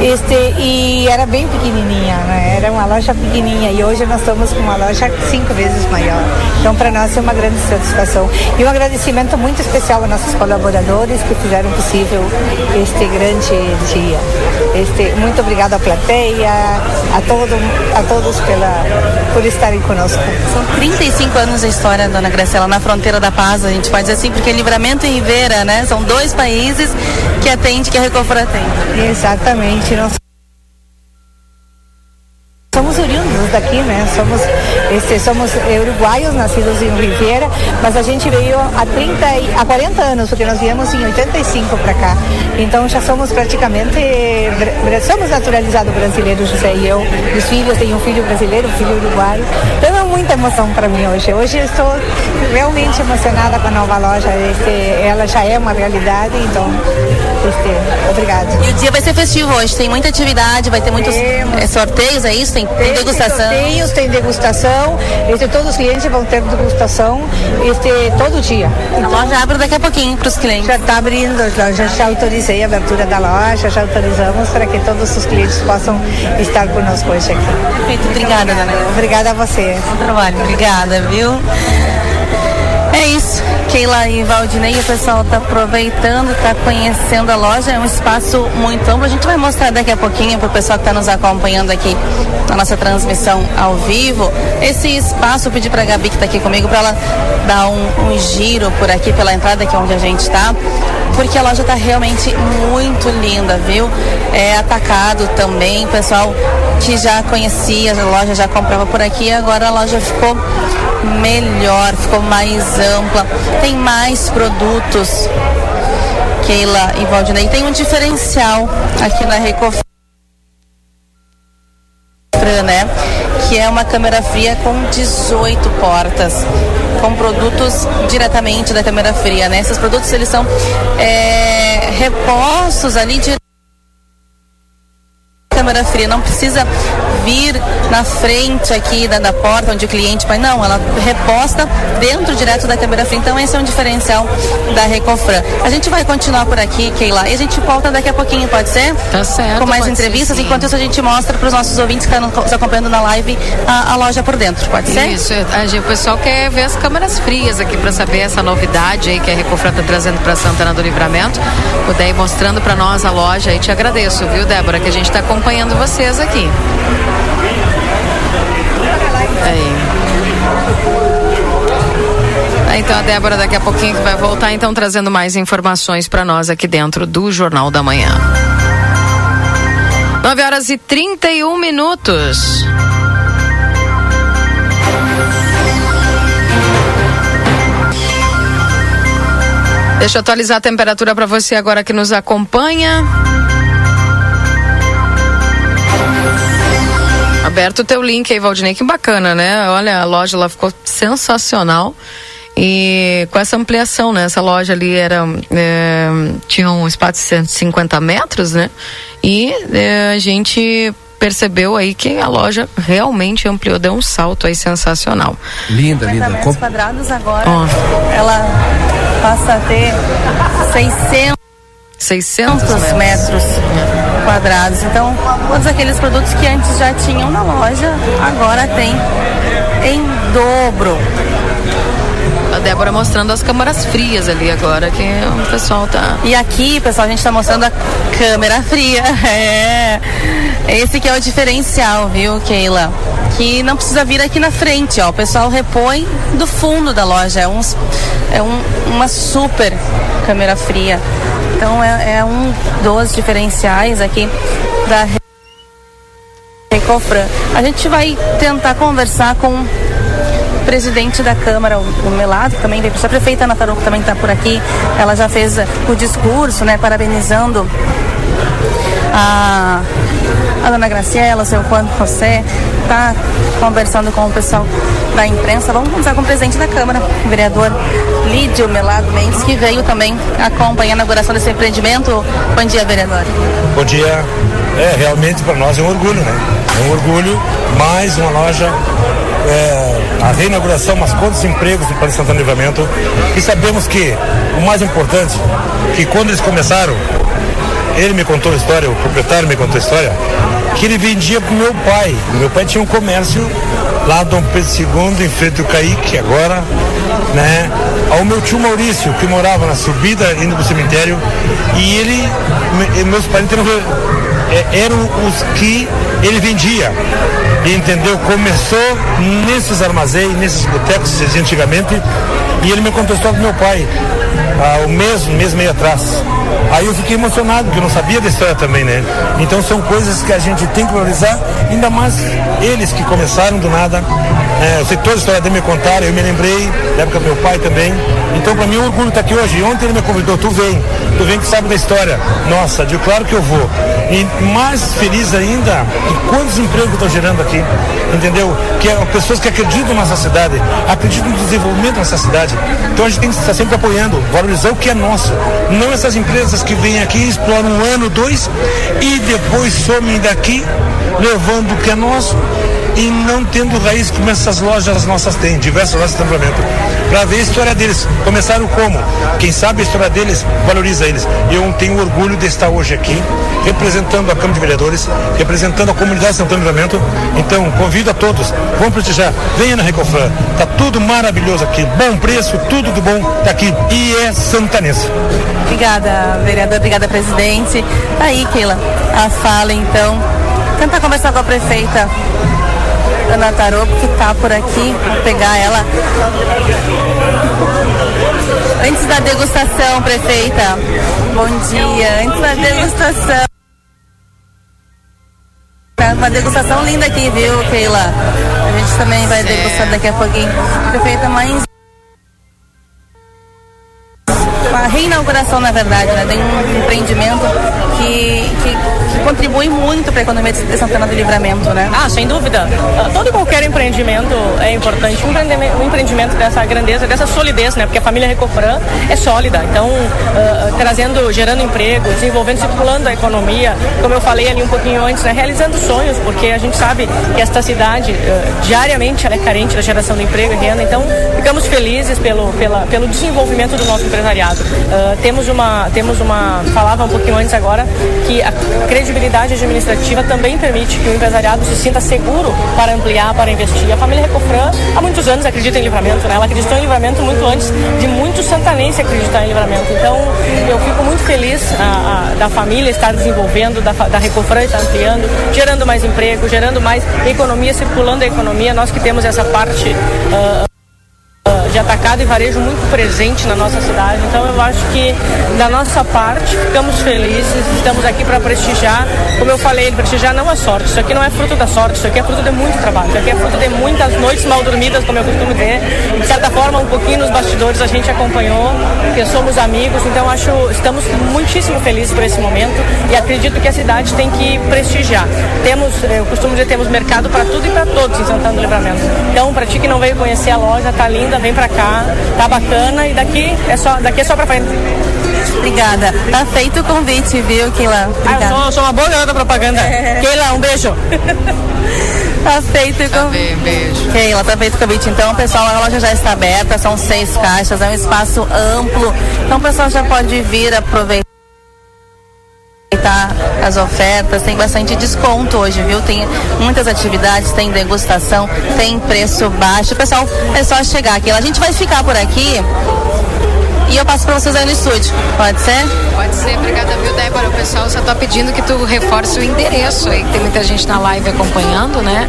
Este e era bem pequenininha, né? Era uma loja pequenininha e hoje nós estamos com uma loja cinco vezes maior. Então para nós é uma grande satisfação e um agradecimento muito especial aos nossos colaboradores que fizeram possível este grande dia. Este, muito obrigada à plateia, a, todo, a todos pela, por estarem conosco. São 35 anos de história, dona Graciela, na fronteira da paz, a gente pode dizer assim, porque Livramento e Ribeira, né? São dois países que atende, que a Recofran tem. Exatamente. Nós somos oriundos daqui, né? Somos, este, somos uruguaios, nascidos em Riviera, mas a gente veio há 30, e- há 40 anos, porque nós viemos em 85 para cá. Então já somos praticamente, somos naturalizados brasileiros, José e eu. Os filhos, tenho um filho brasileiro, um filho uruguaio. Então é muita emoção para mim hoje. Hoje eu estou realmente emocionada com a nova loja. Este, ela já é uma realidade, então, este, obrigada. E o dia vai ser festivo hoje, tem muita atividade, vai ter muitos é, sorteios, é isso? Tem, tem degustação. sorteios, tem degustação. Este, todos os clientes vão ter degustação este, todo dia. A loja abre daqui a pouquinho para os clientes. Já está abrindo, já, já, já autorizei a abertura da loja, já autorizamos para que todos os clientes possam estar conosco hoje aqui. Perfeito, obrigada, dona. Obrigada a você. Bom trabalho, obrigada, viu? É isso. Keila e Valdinei, o pessoal tá aproveitando, tá conhecendo a loja. É um espaço muito amplo. A gente vai mostrar daqui a pouquinho pro pessoal que tá nos acompanhando aqui na nossa transmissão ao vivo. Esse espaço, eu pedi pra Gabi que tá aqui comigo para ela dar um, um giro por aqui pela entrada, que é onde a gente tá. Porque a loja tá realmente muito linda, viu? É atacado também, pessoal que já conhecia a loja, já comprava por aqui, agora a loja ficou melhor, ficou mais ampla, tem mais produtos. Keila e Valdinei tem um diferencial aqui na Recofran, né? Que é uma câmera fria com 18 portas, com produtos diretamente da câmera fria, né? Esses produtos eles são é, repostos ali de câmera fria, não precisa vir na frente aqui da, da porta onde o cliente vai, não, ela reposta dentro direto da câmera fria, então esse é um diferencial da Recofran. A gente vai continuar por aqui, Keila, e a gente volta daqui a pouquinho, pode ser? Tá certo. Com mais entrevistas, ser, enquanto isso a gente mostra para os nossos ouvintes que estão nos acompanhando na live a, a loja por dentro, pode ser? Isso, a gente, o pessoal quer ver as câmeras frias aqui para saber essa novidade aí que a Recofran tá trazendo para Santana do Livramento. Puder ir mostrando para nós a loja aí, te agradeço, viu, Débora, que a gente está acompanhando vocês aqui. Aí. Ah, Então a Débora daqui a pouquinho que vai voltar então trazendo mais informações para nós aqui dentro do Jornal da Manhã. 9 horas e 31 minutos. Deixa eu atualizar a temperatura para você agora que nos acompanha. Aberto o teu link aí, Valdinei, que bacana, né? Olha, a loja lá ficou sensacional. E com essa ampliação, né? Essa loja ali era é, tinha um espaço de 150 metros, né? E é, a gente percebeu aí que a loja realmente ampliou, deu um salto aí sensacional. Linda, linda. metros quadrados agora, ela passa a ter 600 600 metros quadrados. Então, todos aqueles produtos que antes já tinham na loja, agora tem em dobro. A Débora mostrando as câmaras frias ali agora, que o pessoal tá. E aqui, pessoal, a gente tá mostrando a câmera fria. É. Esse que é o diferencial, viu, Keila? Que não precisa vir aqui na frente, ó. O pessoal repõe do fundo da loja. É, uns, é um, uma super câmera fria. Então é, é um dos diferenciais aqui da Recofran. A gente vai tentar conversar com o presidente da Câmara, o, Melado, que também veio, a prefeita Ana Tarouco também está por aqui. Ela já fez uh, o discurso, né, parabenizando a, a dona Graciela, o seu Juan José, está conversando com o pessoal da imprensa. Vamos conversar com o presidente da Câmara, o vereador Lídio Melado Mendes, que veio também acompanhar a inauguração desse empreendimento. Bom dia, vereador. Bom dia. É, realmente para nós é um orgulho, né? É um orgulho, mais uma loja, é, a reinauguração, mas quantos empregos para Santana Livramento. E sabemos que o mais importante, que quando eles começaram, ele me contou a história, o proprietário me contou a história, que ele vendia pro meu pai. Meu pai tinha um comércio lá Dom Pedro II, em frente ao Caíque, agora, né? Ao meu tio Maurício, que morava na subida, indo pro cemitério, e ele, me- meus parentes é, eram os que ele vendia. Entendeu? Começou nesses armazéns, nesses botecos antigamente, e ele me história do meu pai, há um mês, um mês e meio atrás. Aí eu fiquei emocionado, porque eu não sabia da história também, né? Então são coisas que a gente tem que valorizar, ainda mais eles que começaram do nada. É, eu sei toda a história dele me contaram, eu me lembrei, da época do meu pai também. Então para mim um orgulho estar aqui hoje. Ontem ele me convidou, tu vem, tu vem que sabe da história. Nossa, digo, claro que eu vou. E mais feliz ainda, que quantos empregos estão gerando aqui, entendeu? Que é pessoas que acreditam nessa cidade, acreditam no desenvolvimento nessa cidade. Então a gente tem que estar sempre apoiando, valorizar o que é nosso. Não essas empresas que vêm aqui, exploram um ano, dois e depois somem daqui, levando o que é nosso e não tendo raiz como essas lojas nossas têm, diversas lojas de tratamento. Para ver a história deles. Começaram como? Quem sabe a história deles, valoriza eles. Eu tenho orgulho de estar hoje aqui, representando a Câmara de Vereadores, representando a comunidade de Santana do Livramento. Então, convido a todos, vamos prestigiar, venha na Recofran. Tá tudo maravilhoso aqui, bom preço, tudo do bom tá aqui. E é santanense. Obrigada, vereador. Obrigada, presidente. Aí, Keila, a fala, então. Tentar conversar com a prefeita Ana Taroco, que tá por aqui. Vou pegar ela. Antes da degustação, prefeita. Bom dia. Antes da degustação. Tá uma degustação linda aqui, viu, Keila? A gente também vai degustar daqui a pouquinho. Prefeita, mais uma reinauguração, na verdade, né? Tem um empreendimento que, que contribui muito para a economia de Santana do Livramento, né? Ah, sem dúvida. Ah, Todo e qualquer empreendimento é importante. Um empreendimento, dessa grandeza, dessa solidez, né? Porque a família Recofran é sólida. Então, ah, trazendo, gerando emprego, desenvolvendo, circulando a economia, como eu falei ali um pouquinho antes, né? Realizando sonhos, porque a gente sabe que esta cidade, ah, diariamente, é carente da geração de emprego e renda. Então, ficamos felizes pelo, pela, pelo desenvolvimento do nosso empresariado. Ah, temos uma, temos uma, falava um pouquinho antes agora, que a credibilidade administrativa também permite que o empresariado se sinta seguro para ampliar, para investir. A família Recofran há muitos anos acredita em livramento, né? Ela acreditou em livramento muito antes de muitos santanenses acreditar em livramento. Então, eu fico muito feliz a- a- da família estar desenvolvendo, da, da Recofran estar ampliando, gerando mais emprego, gerando mais economia, circulando a economia. Nós que temos essa parte ah, ah, de atacado e varejo muito presente na nossa cidade. Então eu acho que da nossa parte ficamos felizes, estamos aqui para prestigiar. Como eu falei, prestigiar não é sorte. Isso aqui não é fruto da sorte, isso aqui é fruto de muito trabalho. Isso aqui é fruto de muitas noites mal dormidas, como eu costumo dizer. De certa forma, um pouquinho nos bastidores a gente acompanhou, porque somos amigos. Então acho estamos muitíssimo felizes por esse momento e acredito que a cidade tem que prestigiar. Temos, eu costumo dizer, temos mercado para tudo e para todos em Santana do Livramento. Então, para ti que não veio conhecer a loja, tá linda, vem para cá, tá bacana e daqui é só, daqui é só para frente. Obrigada. Tá feito o convite, viu, Keila? Ah, eu sou, sou uma boa garota propaganda. É. Keila, um beijo. tá feito o convite. Tá beijo. Keila, tá feito o convite. Então, pessoal, a loja já está aberta, são seis caixas, é um espaço amplo. Então, o pessoal já pode vir aproveitar as ofertas, tem bastante desconto hoje, viu? Tem muitas atividades, tem degustação, tem preço baixo. Pessoal, é só chegar aqui. A gente vai ficar por aqui e eu passo para vocês aí no estúdio. Pode ser? Pode ser. Obrigada, viu, Débora? O pessoal só tá pedindo que tu reforce o endereço aí, que tem muita gente na live acompanhando, né?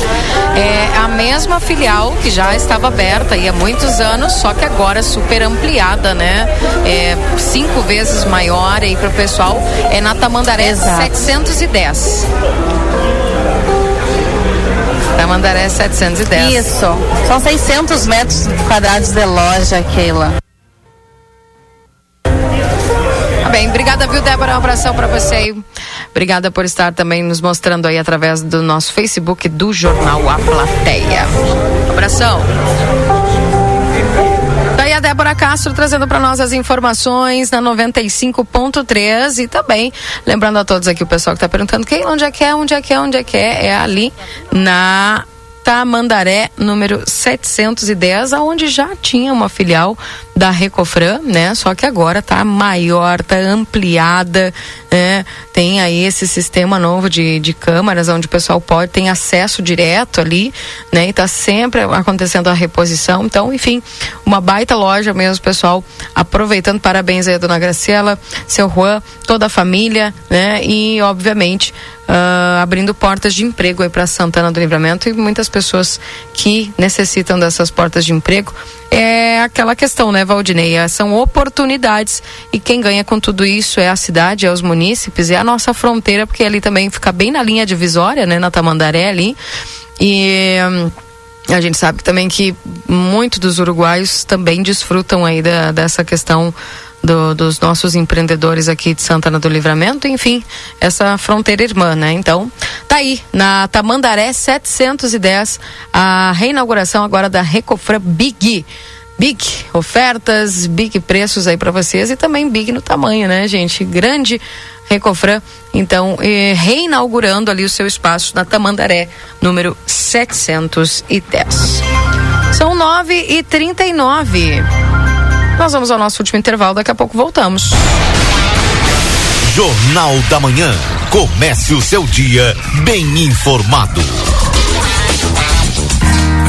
É a mesma filial que já estava aberta aí há muitos anos, só que agora super ampliada, né? É cinco vezes maior aí para o pessoal. É na Tamandaré Exato. 710. Tamandaré 710. Isso. São 600 metros quadrados de loja, Keila. Bem. Obrigada, viu, Débora? Um abração para você. Obrigada por estar também nos mostrando aí através do nosso Facebook do Jornal A Plateia. Abração. Daí a Débora Castro trazendo para nós as informações na 95.3 e também lembrando a todos aqui o pessoal que está perguntando quem, onde é que é, onde é que é, onde é que é, é ali na Tamandaré, número 710, aonde já tinha uma filial da Recofran, né? Só que agora tá maior, tá ampliada, né? Tem aí esse sistema novo de, de câmaras, onde o pessoal pode, tem acesso direto ali, né? E tá sempre acontecendo a reposição. Então, enfim, uma baita loja mesmo, pessoal. Aproveitando, parabéns aí dona Graciela, seu Juan, toda a família, né? E, obviamente, uh, abrindo portas de emprego aí para Santana do Livramento e muitas pessoas que necessitam dessas portas de emprego. É aquela questão, né, Valdinei? É, são oportunidades e quem ganha com tudo isso é a cidade, é os munícipes, é a nossa fronteira, porque ali também fica bem na linha divisória, né, na Tamandaré ali. E. Hum, a gente sabe também que muitos dos uruguaios também desfrutam aí da, dessa questão do, dos nossos empreendedores aqui de Santana do Livramento, enfim, essa fronteira irmã, né? Então, tá aí, na Tamandaré 710, a reinauguração agora da Recofran Big. Big ofertas, big preços aí para vocês e também big no tamanho, né, gente? Grande Recofran, então, reinaugurando ali o seu espaço na Tamandaré, número 710. São 9 e 39 nós vamos ao nosso último intervalo, daqui a pouco voltamos. Jornal da Manhã. Comece o seu dia bem informado.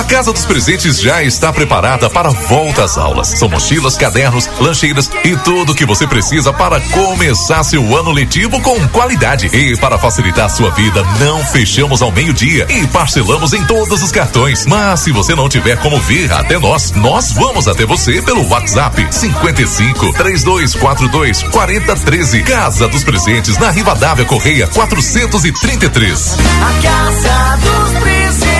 A Casa dos Presentes já está preparada para volta às aulas. São mochilas, cadernos, lancheiras e tudo o que você precisa para começar seu ano letivo com qualidade. E para facilitar sua vida, não fechamos ao meio-dia e parcelamos em todos os cartões. Mas se você não tiver como vir até nós, nós vamos até você pelo WhatsApp 55 3242 4013. Casa dos Presentes na Rivadavia Correia 433. A Casa dos Presentes.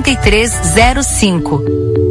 8305.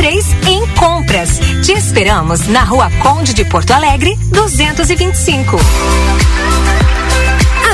em compras. Te esperamos na Rua Conde de Porto Alegre, 225.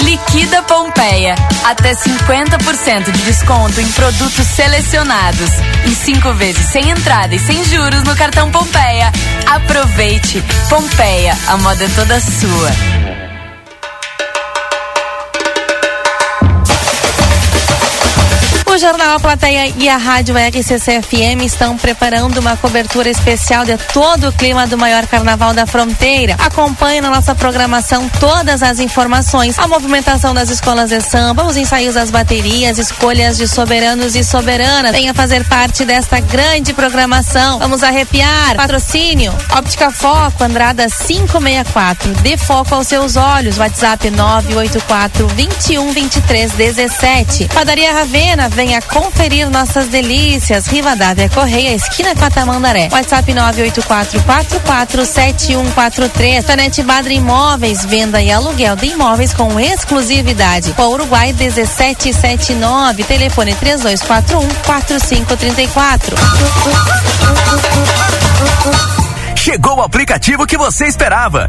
Liquida Pompeia. Até 50% de desconto em produtos selecionados. E cinco vezes sem entrada e sem juros no cartão Pompeia. Aproveite. Pompeia, a moda é toda sua. O Jornal A Plateia e a Rádio RCCFM estão preparando uma cobertura especial de todo o clima do maior carnaval da fronteira. Acompanhe na nossa programação todas as informações, a movimentação das escolas de samba, os ensaios das baterias, escolhas de soberanos e soberanas. Venha fazer parte desta grande programação. Vamos arrepiar. Patrocínio Óptica Foco, Andrada 564. Dê foco aos seus olhos. WhatsApp 984 21 23 17. Padaria Ravena, venha conferir nossas delícias. Rivadavia Correia, esquina com a Tamandaré. WhatsApp 984447143. Tanete Badra Imóveis, venda e aluguel de imóveis com exclusividade. Com Uruguai 1779, telefone 3241 4534. Chegou o aplicativo que você esperava.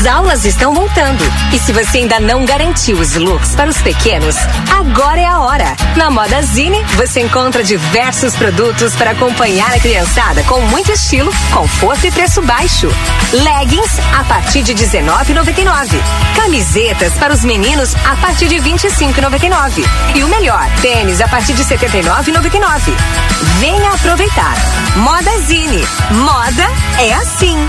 As aulas estão voltando. E se você ainda não garantiu os looks para os pequenos, agora é a hora. Na Moda Zine, você encontra diversos produtos para acompanhar a criançada com muito estilo, conforto e preço baixo. Leggings a partir de R$19,99. Camisetas para os meninos a partir de R$25,99. E o melhor, tênis a partir de R$79,99. Venha aproveitar. Moda Zine. Moda é assim.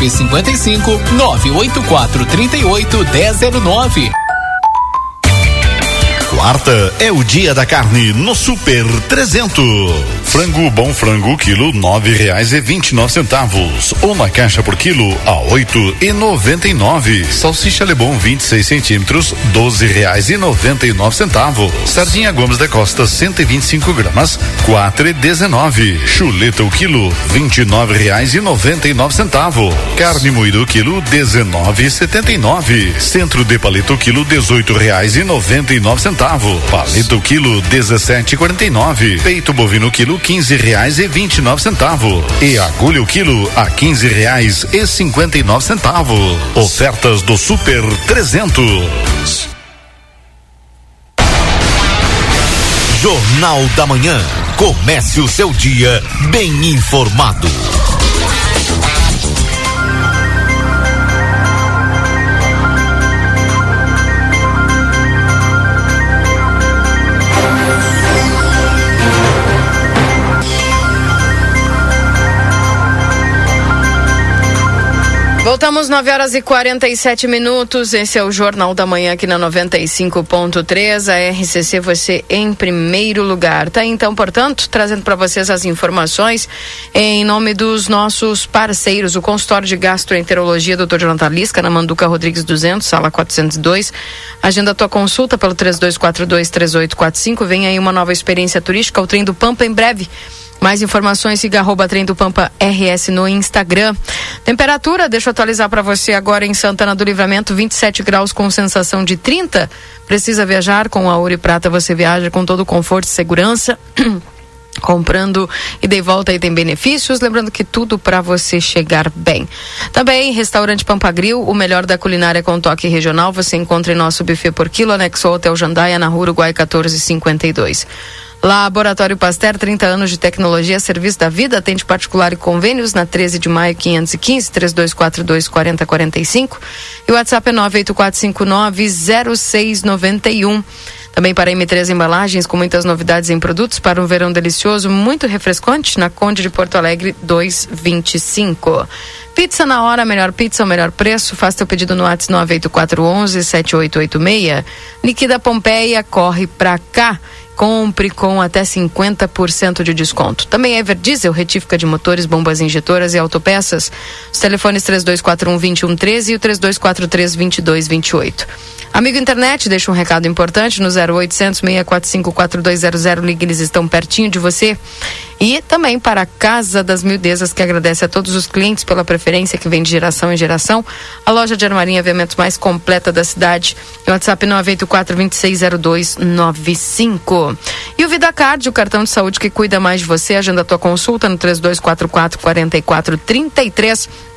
55 984 38 1009. Quarta é o dia da carne no Super 300. Frango bom frango quilo nove reais e vinte e nove centavos. Uma caixa por quilo a oito e noventa e nove. Salsicha Lebon 26 centímetros doze reais e noventa e nove centavos. Sardinha Gomes da Costa 125 gramas quatro e dezenove. Chuleta o quilo vinte e nove reais e noventa e nove centavos. Carne moída o quilo dezenove e setenta e nove. Centro de paleta o quilo dezoito reais e noventa e nove centavos. Paleta o quilo dezessete e quarenta e nove. Peito bovino quilo quinze reais e vinte e nove centavos. E agulha o quilo a quinze reais e cinquenta e nove centavos. Ofertas do Super 300. Jornal da Manhã. Comece o seu dia bem informado. Voltamos 9 horas e 47 minutos. Esse é o Jornal da Manhã aqui na 95.3. A RCC, você em primeiro lugar. Tá então, portanto, trazendo para vocês as informações em nome dos nossos parceiros, o consultório de gastroenterologia Dr. Jonathan Lisca, na Manduca Rodrigues 200, sala 402. Agenda tua consulta pelo 32423845. Vem aí uma nova experiência turística, o trem do Pampa em breve. Mais informações, siga arroba Trem do Pampa RS no Instagram. Temperatura, deixa eu atualizar para você agora em Santana do Livramento, 27 graus com sensação de 30. Precisa viajar com a Ouro e Prata, você viaja com todo conforto e segurança. comprando e de volta aí tem benefícios, lembrando que tudo para você chegar bem. Também restaurante Pampagril, o melhor da culinária com toque regional, você encontra em nosso buffet por quilo anexo ao Hotel Jandaia na Rua Uruguai 1452. Laboratório Pasteur, 30 anos de tecnologia, serviço da vida, atende particular e convênios na 13 de maio 515 3242 4045 e o WhatsApp é 984590691. Também para M3 Embalagens, com muitas novidades em produtos para um verão delicioso, muito refrescante, na Conde de Porto Alegre 225. Pizza na hora, melhor pizza, o melhor preço. Faça teu pedido no WhatsApp 98411 7886. Liquida Pompeia, corre pra cá. Compre com até 50% de desconto. Também Everdiesel, retífica de motores, bombas injetoras e autopeças. Os telefones 3241-2113 e o 3243-2228. Amigo internet, deixa um recado importante no 0800 645 4200. Ligue, eles estão pertinho de você. E também para a Casa das Mildezas, que agradece a todos os clientes pela preferência que vem de geração em geração. A loja de armarinha e eventos mais completa da cidade. WhatsApp 984 260295. E o VidaCard, o cartão de saúde que cuida mais de você. Agenda a tua consulta no 3244 4433.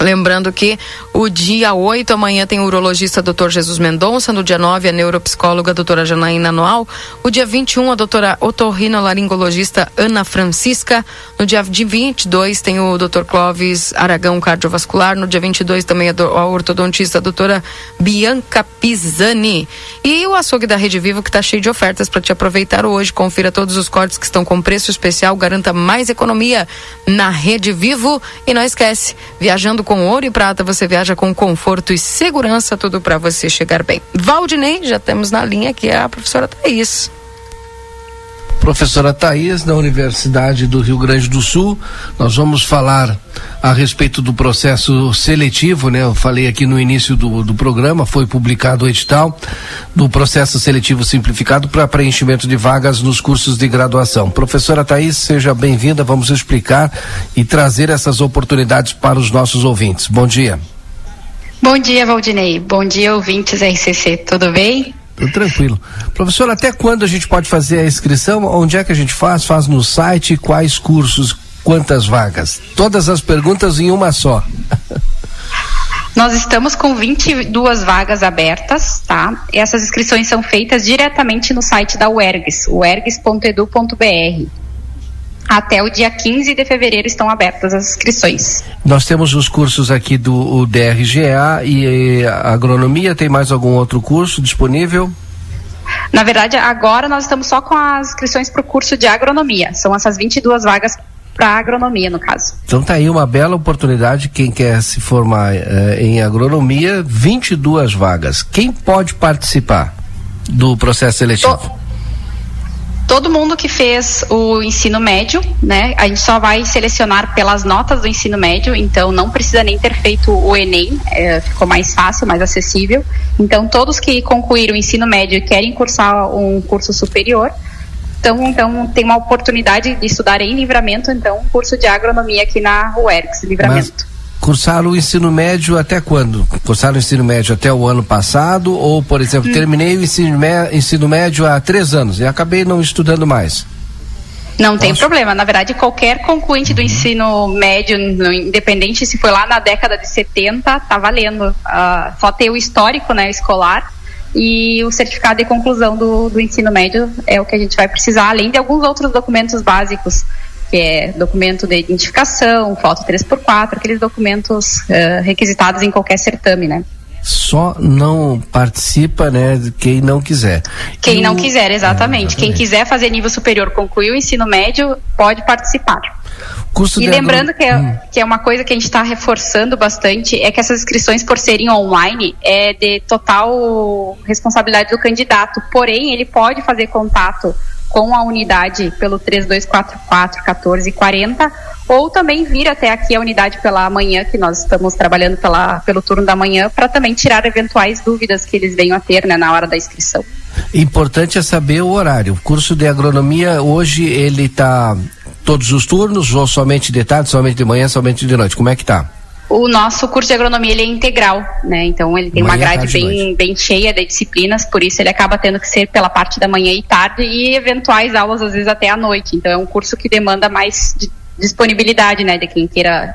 Lembrando que o dia 8 amanhã tem o urologista Dr. Jesus Mendonça, no dia 9 a neuropsicóloga doutora Janaína Noal, o dia 21 a doutora otorrinolaringologista Ana Francisca, no dia 22 tem o Dr. Clóvis Aragão cardiovascular, no dia 22 também a, do, a ortodontista doutora Bianca Pisani. E o açougue da Rede Vivo que está cheio de ofertas para te aproveitar hoje. Confira todos os cortes que estão com preço especial, garanta mais economia na Rede Vivo e não esquece, viajando com ouro e prata, você viaja com conforto e segurança, tudo para você chegar bem. Valdinei, já temos na linha aqui a professora Thaís. Professora Thaís, da Universidade do Rio Grande do Sul, nós vamos falar a respeito do processo seletivo, né? Eu falei aqui no início do, do programa, foi publicado o edital do processo seletivo simplificado para preenchimento de vagas nos cursos de graduação. Professora Thaís, seja bem-vinda, vamos explicar e trazer essas oportunidades para os nossos ouvintes. Bom dia. Bom dia, Valdinei. Bom dia, ouvintes RCC. Tudo bem? Tranquilo. Professor, até quando a gente pode fazer a inscrição? Onde é que a gente faz? Faz no site? Quais cursos? Quantas vagas? Todas as perguntas em uma só. Nós estamos com 22 vagas abertas, tá? Essas inscrições são feitas diretamente no site da UERGS, uergs.edu.br. Até o dia 15 de fevereiro estão abertas as inscrições. Nós temos os cursos aqui do DRGA e a agronomia. Tem mais algum outro curso disponível? Na verdade, agora nós estamos só com as inscrições para o curso de agronomia. São essas 22 vagas para agronomia, no caso. Então tá aí uma bela oportunidade, quem quer se formar eh, em agronomia, 22 vagas. Quem pode participar do processo seletivo? Todo mundo que fez o ensino médio, né? A gente só vai selecionar pelas notas do ensino médio, então não precisa nem ter feito o Enem, é, ficou mais fácil, mais acessível. Então, todos que concluíram o ensino médio e querem cursar um curso superior, então, então tem uma oportunidade de estudar em livramento, então, um curso de agronomia aqui na UERGS, livramento. Mas cursaram o ensino médio até quando? Cursaram o ensino médio até o ano passado? Ou, por exemplo, hum. terminei o ensino, ensino médio há três anos e acabei não estudando mais? Não Posso? tem problema. Na verdade, qualquer concluinte do uhum. ensino médio, independente se foi lá na década de 70, tá valendo. Uh, só ter o histórico né, escolar e o certificado de conclusão do, do ensino médio é o que a gente vai precisar, além de alguns outros documentos básicos que é documento de identificação, foto 3x4, aqueles documentos uh, requisitados em qualquer certame, né? Só não participa, né, quem não quiser. Quem e não o... quiser, exatamente. É, quem quiser fazer nível superior, concluir o ensino médio, pode participar. Curso e lembrando que é, hum. que é uma coisa que a gente está reforçando bastante, é que essas inscrições, por serem online, é de total responsabilidade do candidato. Porém, ele pode fazer contato com a unidade pelo 3244 1440 ou também vir até aqui a unidade pela manhã, que nós estamos trabalhando pela, pelo turno da manhã, para também tirar eventuais dúvidas que eles venham a ter né, na hora da inscrição. Importante é saber o horário. O curso de agronomia hoje ele está todos os turnos ou somente de tarde, somente de manhã, somente de noite? Como é que está? O nosso curso de agronomia ele é integral, né? Então ele tem manhã, uma grade bem, bem cheia de disciplinas, por isso ele acaba tendo que ser pela parte da manhã e tarde e eventuais aulas às vezes até à noite. Então é um curso que demanda mais disponibilidade, né, de quem queira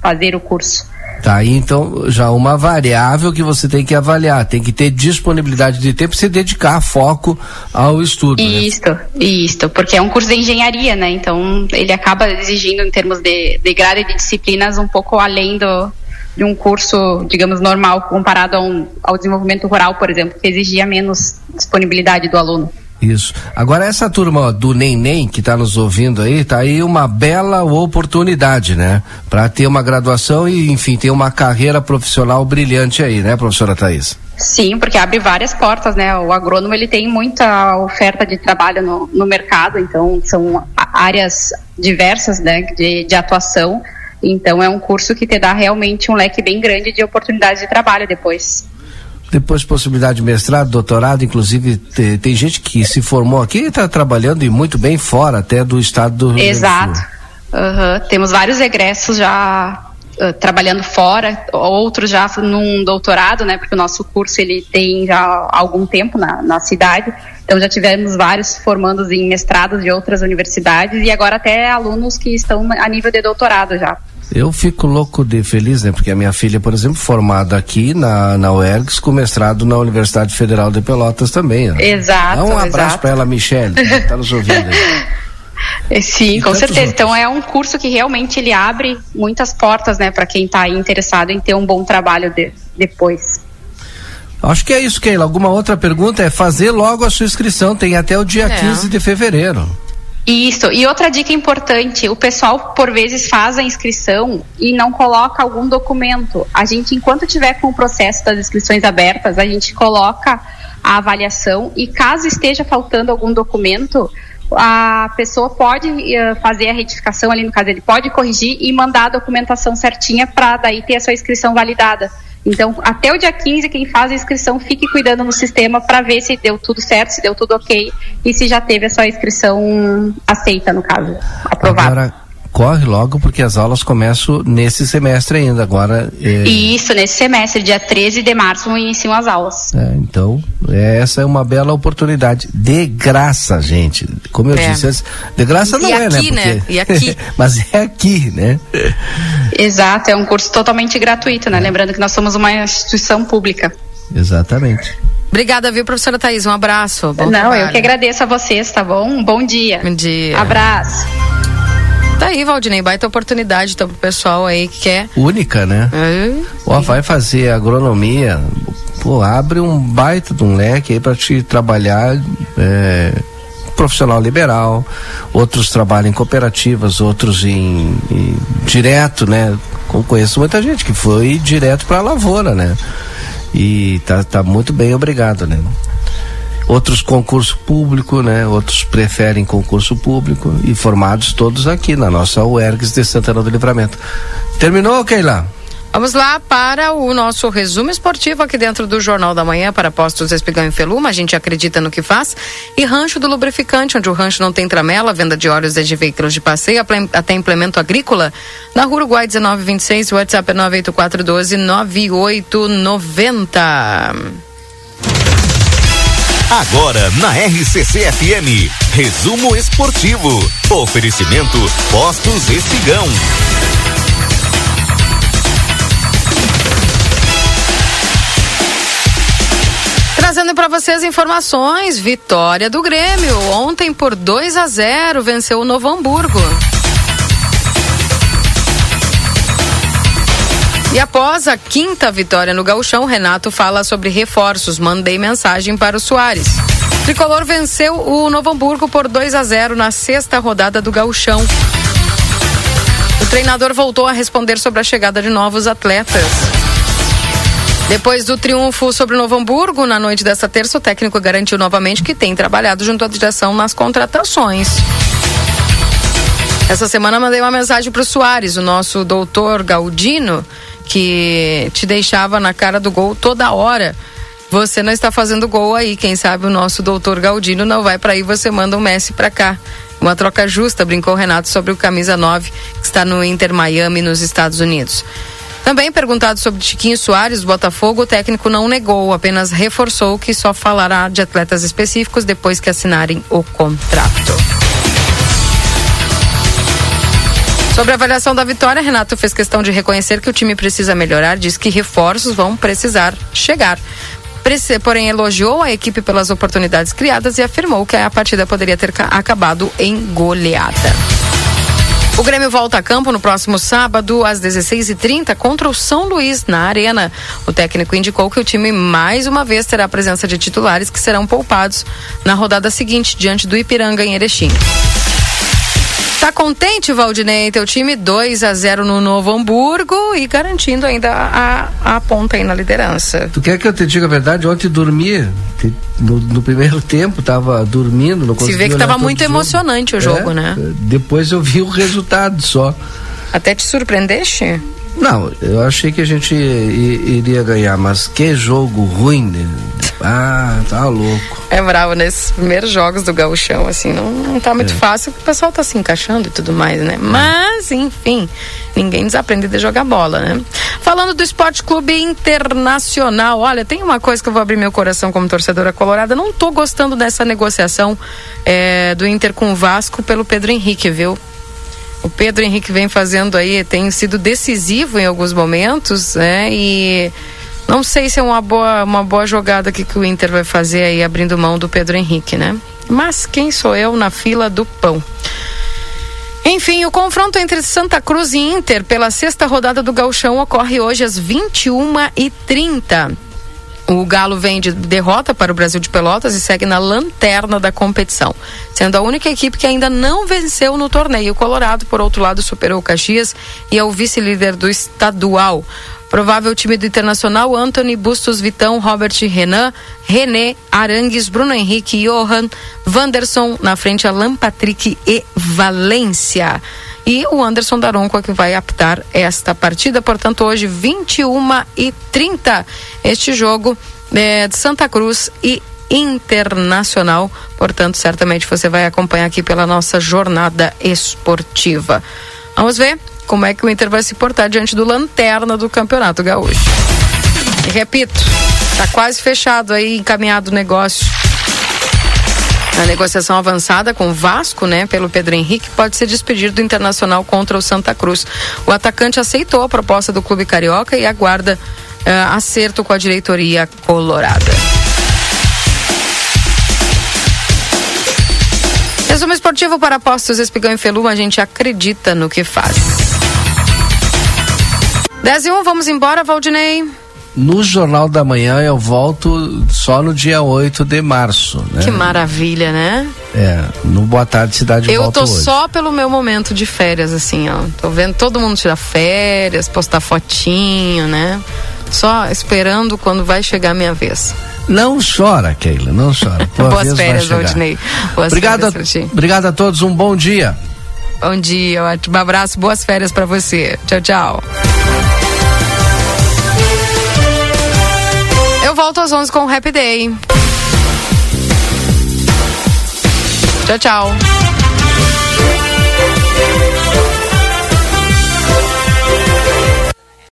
fazer o curso. Tá então já uma variável que você tem que avaliar, tem que ter disponibilidade de tempo e se dedicar foco ao estudo. Isto, né? isto, porque é um curso de engenharia, né? Então ele acaba exigindo em termos de, de grade de disciplinas um pouco além do, de um curso, digamos, normal, comparado um, ao desenvolvimento rural, por exemplo, que exigia menos disponibilidade do aluno. Isso. Agora essa turma do Neném que está nos ouvindo aí, tá aí uma bela oportunidade, né? Para ter uma graduação e, enfim, ter uma carreira profissional brilhante aí, né, professora Thais? Sim, porque abre várias portas, né? O agrônomo ele tem muita oferta de trabalho no, no mercado, então são áreas diversas, né, de, de atuação. Então é um curso que te dá realmente um leque bem grande de oportunidades de trabalho depois. Depois possibilidade de mestrado, doutorado, inclusive te, tem gente que se formou aqui e está trabalhando e muito bem fora até do estado do Rio Exato. Uhum. Temos vários egressos já uh, trabalhando fora, outros já num doutorado, né? Porque o nosso curso ele tem já algum tempo na, na cidade. Então já tivemos vários formandos em mestrados de outras universidades e agora até alunos que estão a nível de doutorado já. Eu fico louco de feliz, né? Porque a minha filha, por exemplo, formada aqui na, na UERGS, com mestrado na Universidade Federal de Pelotas também. Né? Exato. Dá um abraço para ela, Michelle, que está nos ouvindo. Sim, e com certeza. Outros. Então é um curso que realmente ele abre muitas portas, né, para quem está interessado em ter um bom trabalho de, depois. Acho que é isso, Keila. Alguma outra pergunta? É fazer logo a sua inscrição. Tem até o dia é. 15 de fevereiro. Isso. E outra dica importante: o pessoal, por vezes, faz a inscrição e não coloca algum documento. A gente, enquanto tiver com o processo das inscrições abertas, a gente coloca a avaliação e, caso esteja faltando algum documento, a pessoa pode uh, fazer a retificação ali, no caso, ele pode corrigir e mandar a documentação certinha para daí ter a sua inscrição validada. Então, até o dia 15, quem faz a inscrição, fique cuidando no sistema para ver se deu tudo certo, se deu tudo ok e se já teve a sua inscrição aceita, no caso, aprovada. Agora, corre logo porque as aulas começam nesse semestre ainda. Agora. É... Isso, nesse semestre, dia 13 de março, iniciam as aulas. É, então, essa é uma bela oportunidade. De graça, gente. Como eu É. disse, de graça não E é, aqui, né? né? E aqui. Mas é aqui, né? Exato, é um curso totalmente gratuito, né? Lembrando que nós somos uma instituição pública. Exatamente. Obrigada, viu, professora Thaís? Um abraço. Bom Não, trabalho. eu que agradeço a vocês, tá bom? Um bom dia. Bom dia. Abraço. Tá aí, Valdinei, baita oportunidade então pro pessoal aí que quer. Única, né? É. Ó, vai fazer agronomia, pô, abre um baita de um leque aí para te trabalhar é, profissional liberal, outros trabalham em cooperativas, outros em, em direto, né? Eu conheço muita gente que foi direto para a lavoura, né? E tá, tá muito bem, obrigado, né? Outros concurso público, né? Outros preferem concurso público e formados todos aqui na nossa UERGS de Santana do Livramento. Terminou, Keila? Vamos lá para o nosso resumo esportivo aqui dentro do Jornal da Manhã para postos Espigão e Feluma. A gente acredita no que faz. E Rancho do Lubrificante, onde o rancho não tem tramela, venda de óleos desde veículos de passeio até implemento agrícola. Na Rua Uruguai 1926, o WhatsApp é 98412 9890. Agora na RCC FM, resumo esportivo. Oferecimento Postos Espigão. Trazendo para vocês informações, vitória do Grêmio. Ontem por 2 a 0 venceu o Novo Hamburgo. E após a quinta vitória no Gauchão, Renato fala sobre reforços. Mandei mensagem para o Soares. Tricolor venceu o Novo Hamburgo por 2 a 0 na sexta rodada do Gauchão. O treinador voltou a responder sobre a chegada de novos atletas. Depois do triunfo sobre o Novo Hamburgo, na noite desta terça, o técnico garantiu novamente que tem trabalhado junto à direção nas contratações. Essa semana mandei uma mensagem para o Soares, o nosso doutor Galdino, que te deixava na cara do gol toda hora. Você não está fazendo gol aí, quem sabe o nosso doutor Galdino não vai para aí, você manda um Messi para cá. Uma troca justa, brincou o Renato sobre o camisa 9, que está no Inter Miami, nos Estados Unidos. Também perguntado sobre Tiquinho Soares, Botafogo, o técnico não negou, apenas reforçou que só falará de atletas específicos depois que assinarem o contrato. Sobre a avaliação da vitória, Renato fez questão de reconhecer que o time precisa melhorar, diz que reforços vão precisar chegar. Porém, elogiou a equipe pelas oportunidades criadas e afirmou que a partida poderia ter ca- acabado em goleada. O Grêmio volta a campo no próximo sábado, às 16h30, contra o São Luís, na Arena. O técnico indicou que o time mais uma vez terá a presença de titulares que serão poupados na rodada seguinte, diante do Ipiranga em Erechim. Tá contente, Valdinei? Teu time 2 a 0 no Novo Hamburgo e garantindo ainda a, a ponta aí na liderança. Tu quer que eu te diga a verdade? Ontem dormi, no, no primeiro tempo, tava dormindo, não Se vê que tava muito jogo. emocionante o jogo, É, né? Depois eu vi o resultado só. Até te surpreendeste? Não, eu achei que a gente iria ganhar, mas que jogo ruim, né? Ah, tá louco. É bravo, nesses primeiros jogos do gauchão, assim, não, não tá muito É. fácil, o pessoal tá se encaixando e tudo mais, né? Mas, enfim, ninguém desaprende de jogar bola, né? Falando do Esporte Clube Internacional, olha, tem uma coisa que eu vou abrir meu coração como torcedora colorada, não tô gostando dessa negociação é, do Inter com o Vasco pelo Pedro Henrique, viu? O Pedro Henrique vem fazendo aí, tem sido decisivo em alguns momentos, né? E não sei se é uma boa, uma boa jogada que, que o Inter vai fazer aí, abrindo mão do Pedro Henrique, né? Mas quem sou eu na fila do pão? Enfim, o confronto entre Santa Cruz e Inter pela sexta rodada do Gauchão ocorre hoje às 21h30. O Galo vem de derrota para o Brasil de Pelotas e segue na lanterna da competição, sendo a única equipe que ainda não venceu no torneio. O Colorado, por outro lado, superou o Caxias e é o vice-líder do estadual. Provável time do Internacional, Anthony, Bustos, Vitão, Robert, Renan, René, Arangues, Bruno Henrique, Johan, Wanderson, na frente Alan Patrick e Valência. E o Anderson Daronco é que vai apitar esta partida, portanto, hoje 21 e 30 este jogo é, de Santa Cruz e Internacional. Portanto, certamente você vai acompanhar aqui pela nossa jornada esportiva. Vamos ver como é que o Inter vai se portar diante do lanterna do Campeonato Gaúcho. E repito, tá quase fechado aí, encaminhado o negócio. A negociação avançada com o Vasco, né, pelo Pedro Henrique, pode ser despedido do Internacional contra o Santa Cruz. O atacante aceitou a proposta do clube carioca e aguarda uh, acerto com a diretoria colorada. Resumo esportivo para postos Espigão e Feluma, a gente acredita no que faz. 10 e 1, vamos embora, Valdinei. No Jornal da Manhã eu volto só no dia 8 de março, né? Que maravilha, né? É, no Boa Tarde Cidade Eu volto tô hoje. só pelo meu momento de férias, assim, ó. Tô vendo todo mundo tirar férias, postar fotinho, né? Só esperando quando vai chegar a minha vez. Não chora, Keila, não chora. Boas férias. Valdinei. Boas obrigado, férias ti. obrigado a todos, um bom dia. Bom dia, ótimo abraço, boas férias pra você. Tchau, tchau. Volto às 11 com o Happy Day. Tchau, tchau.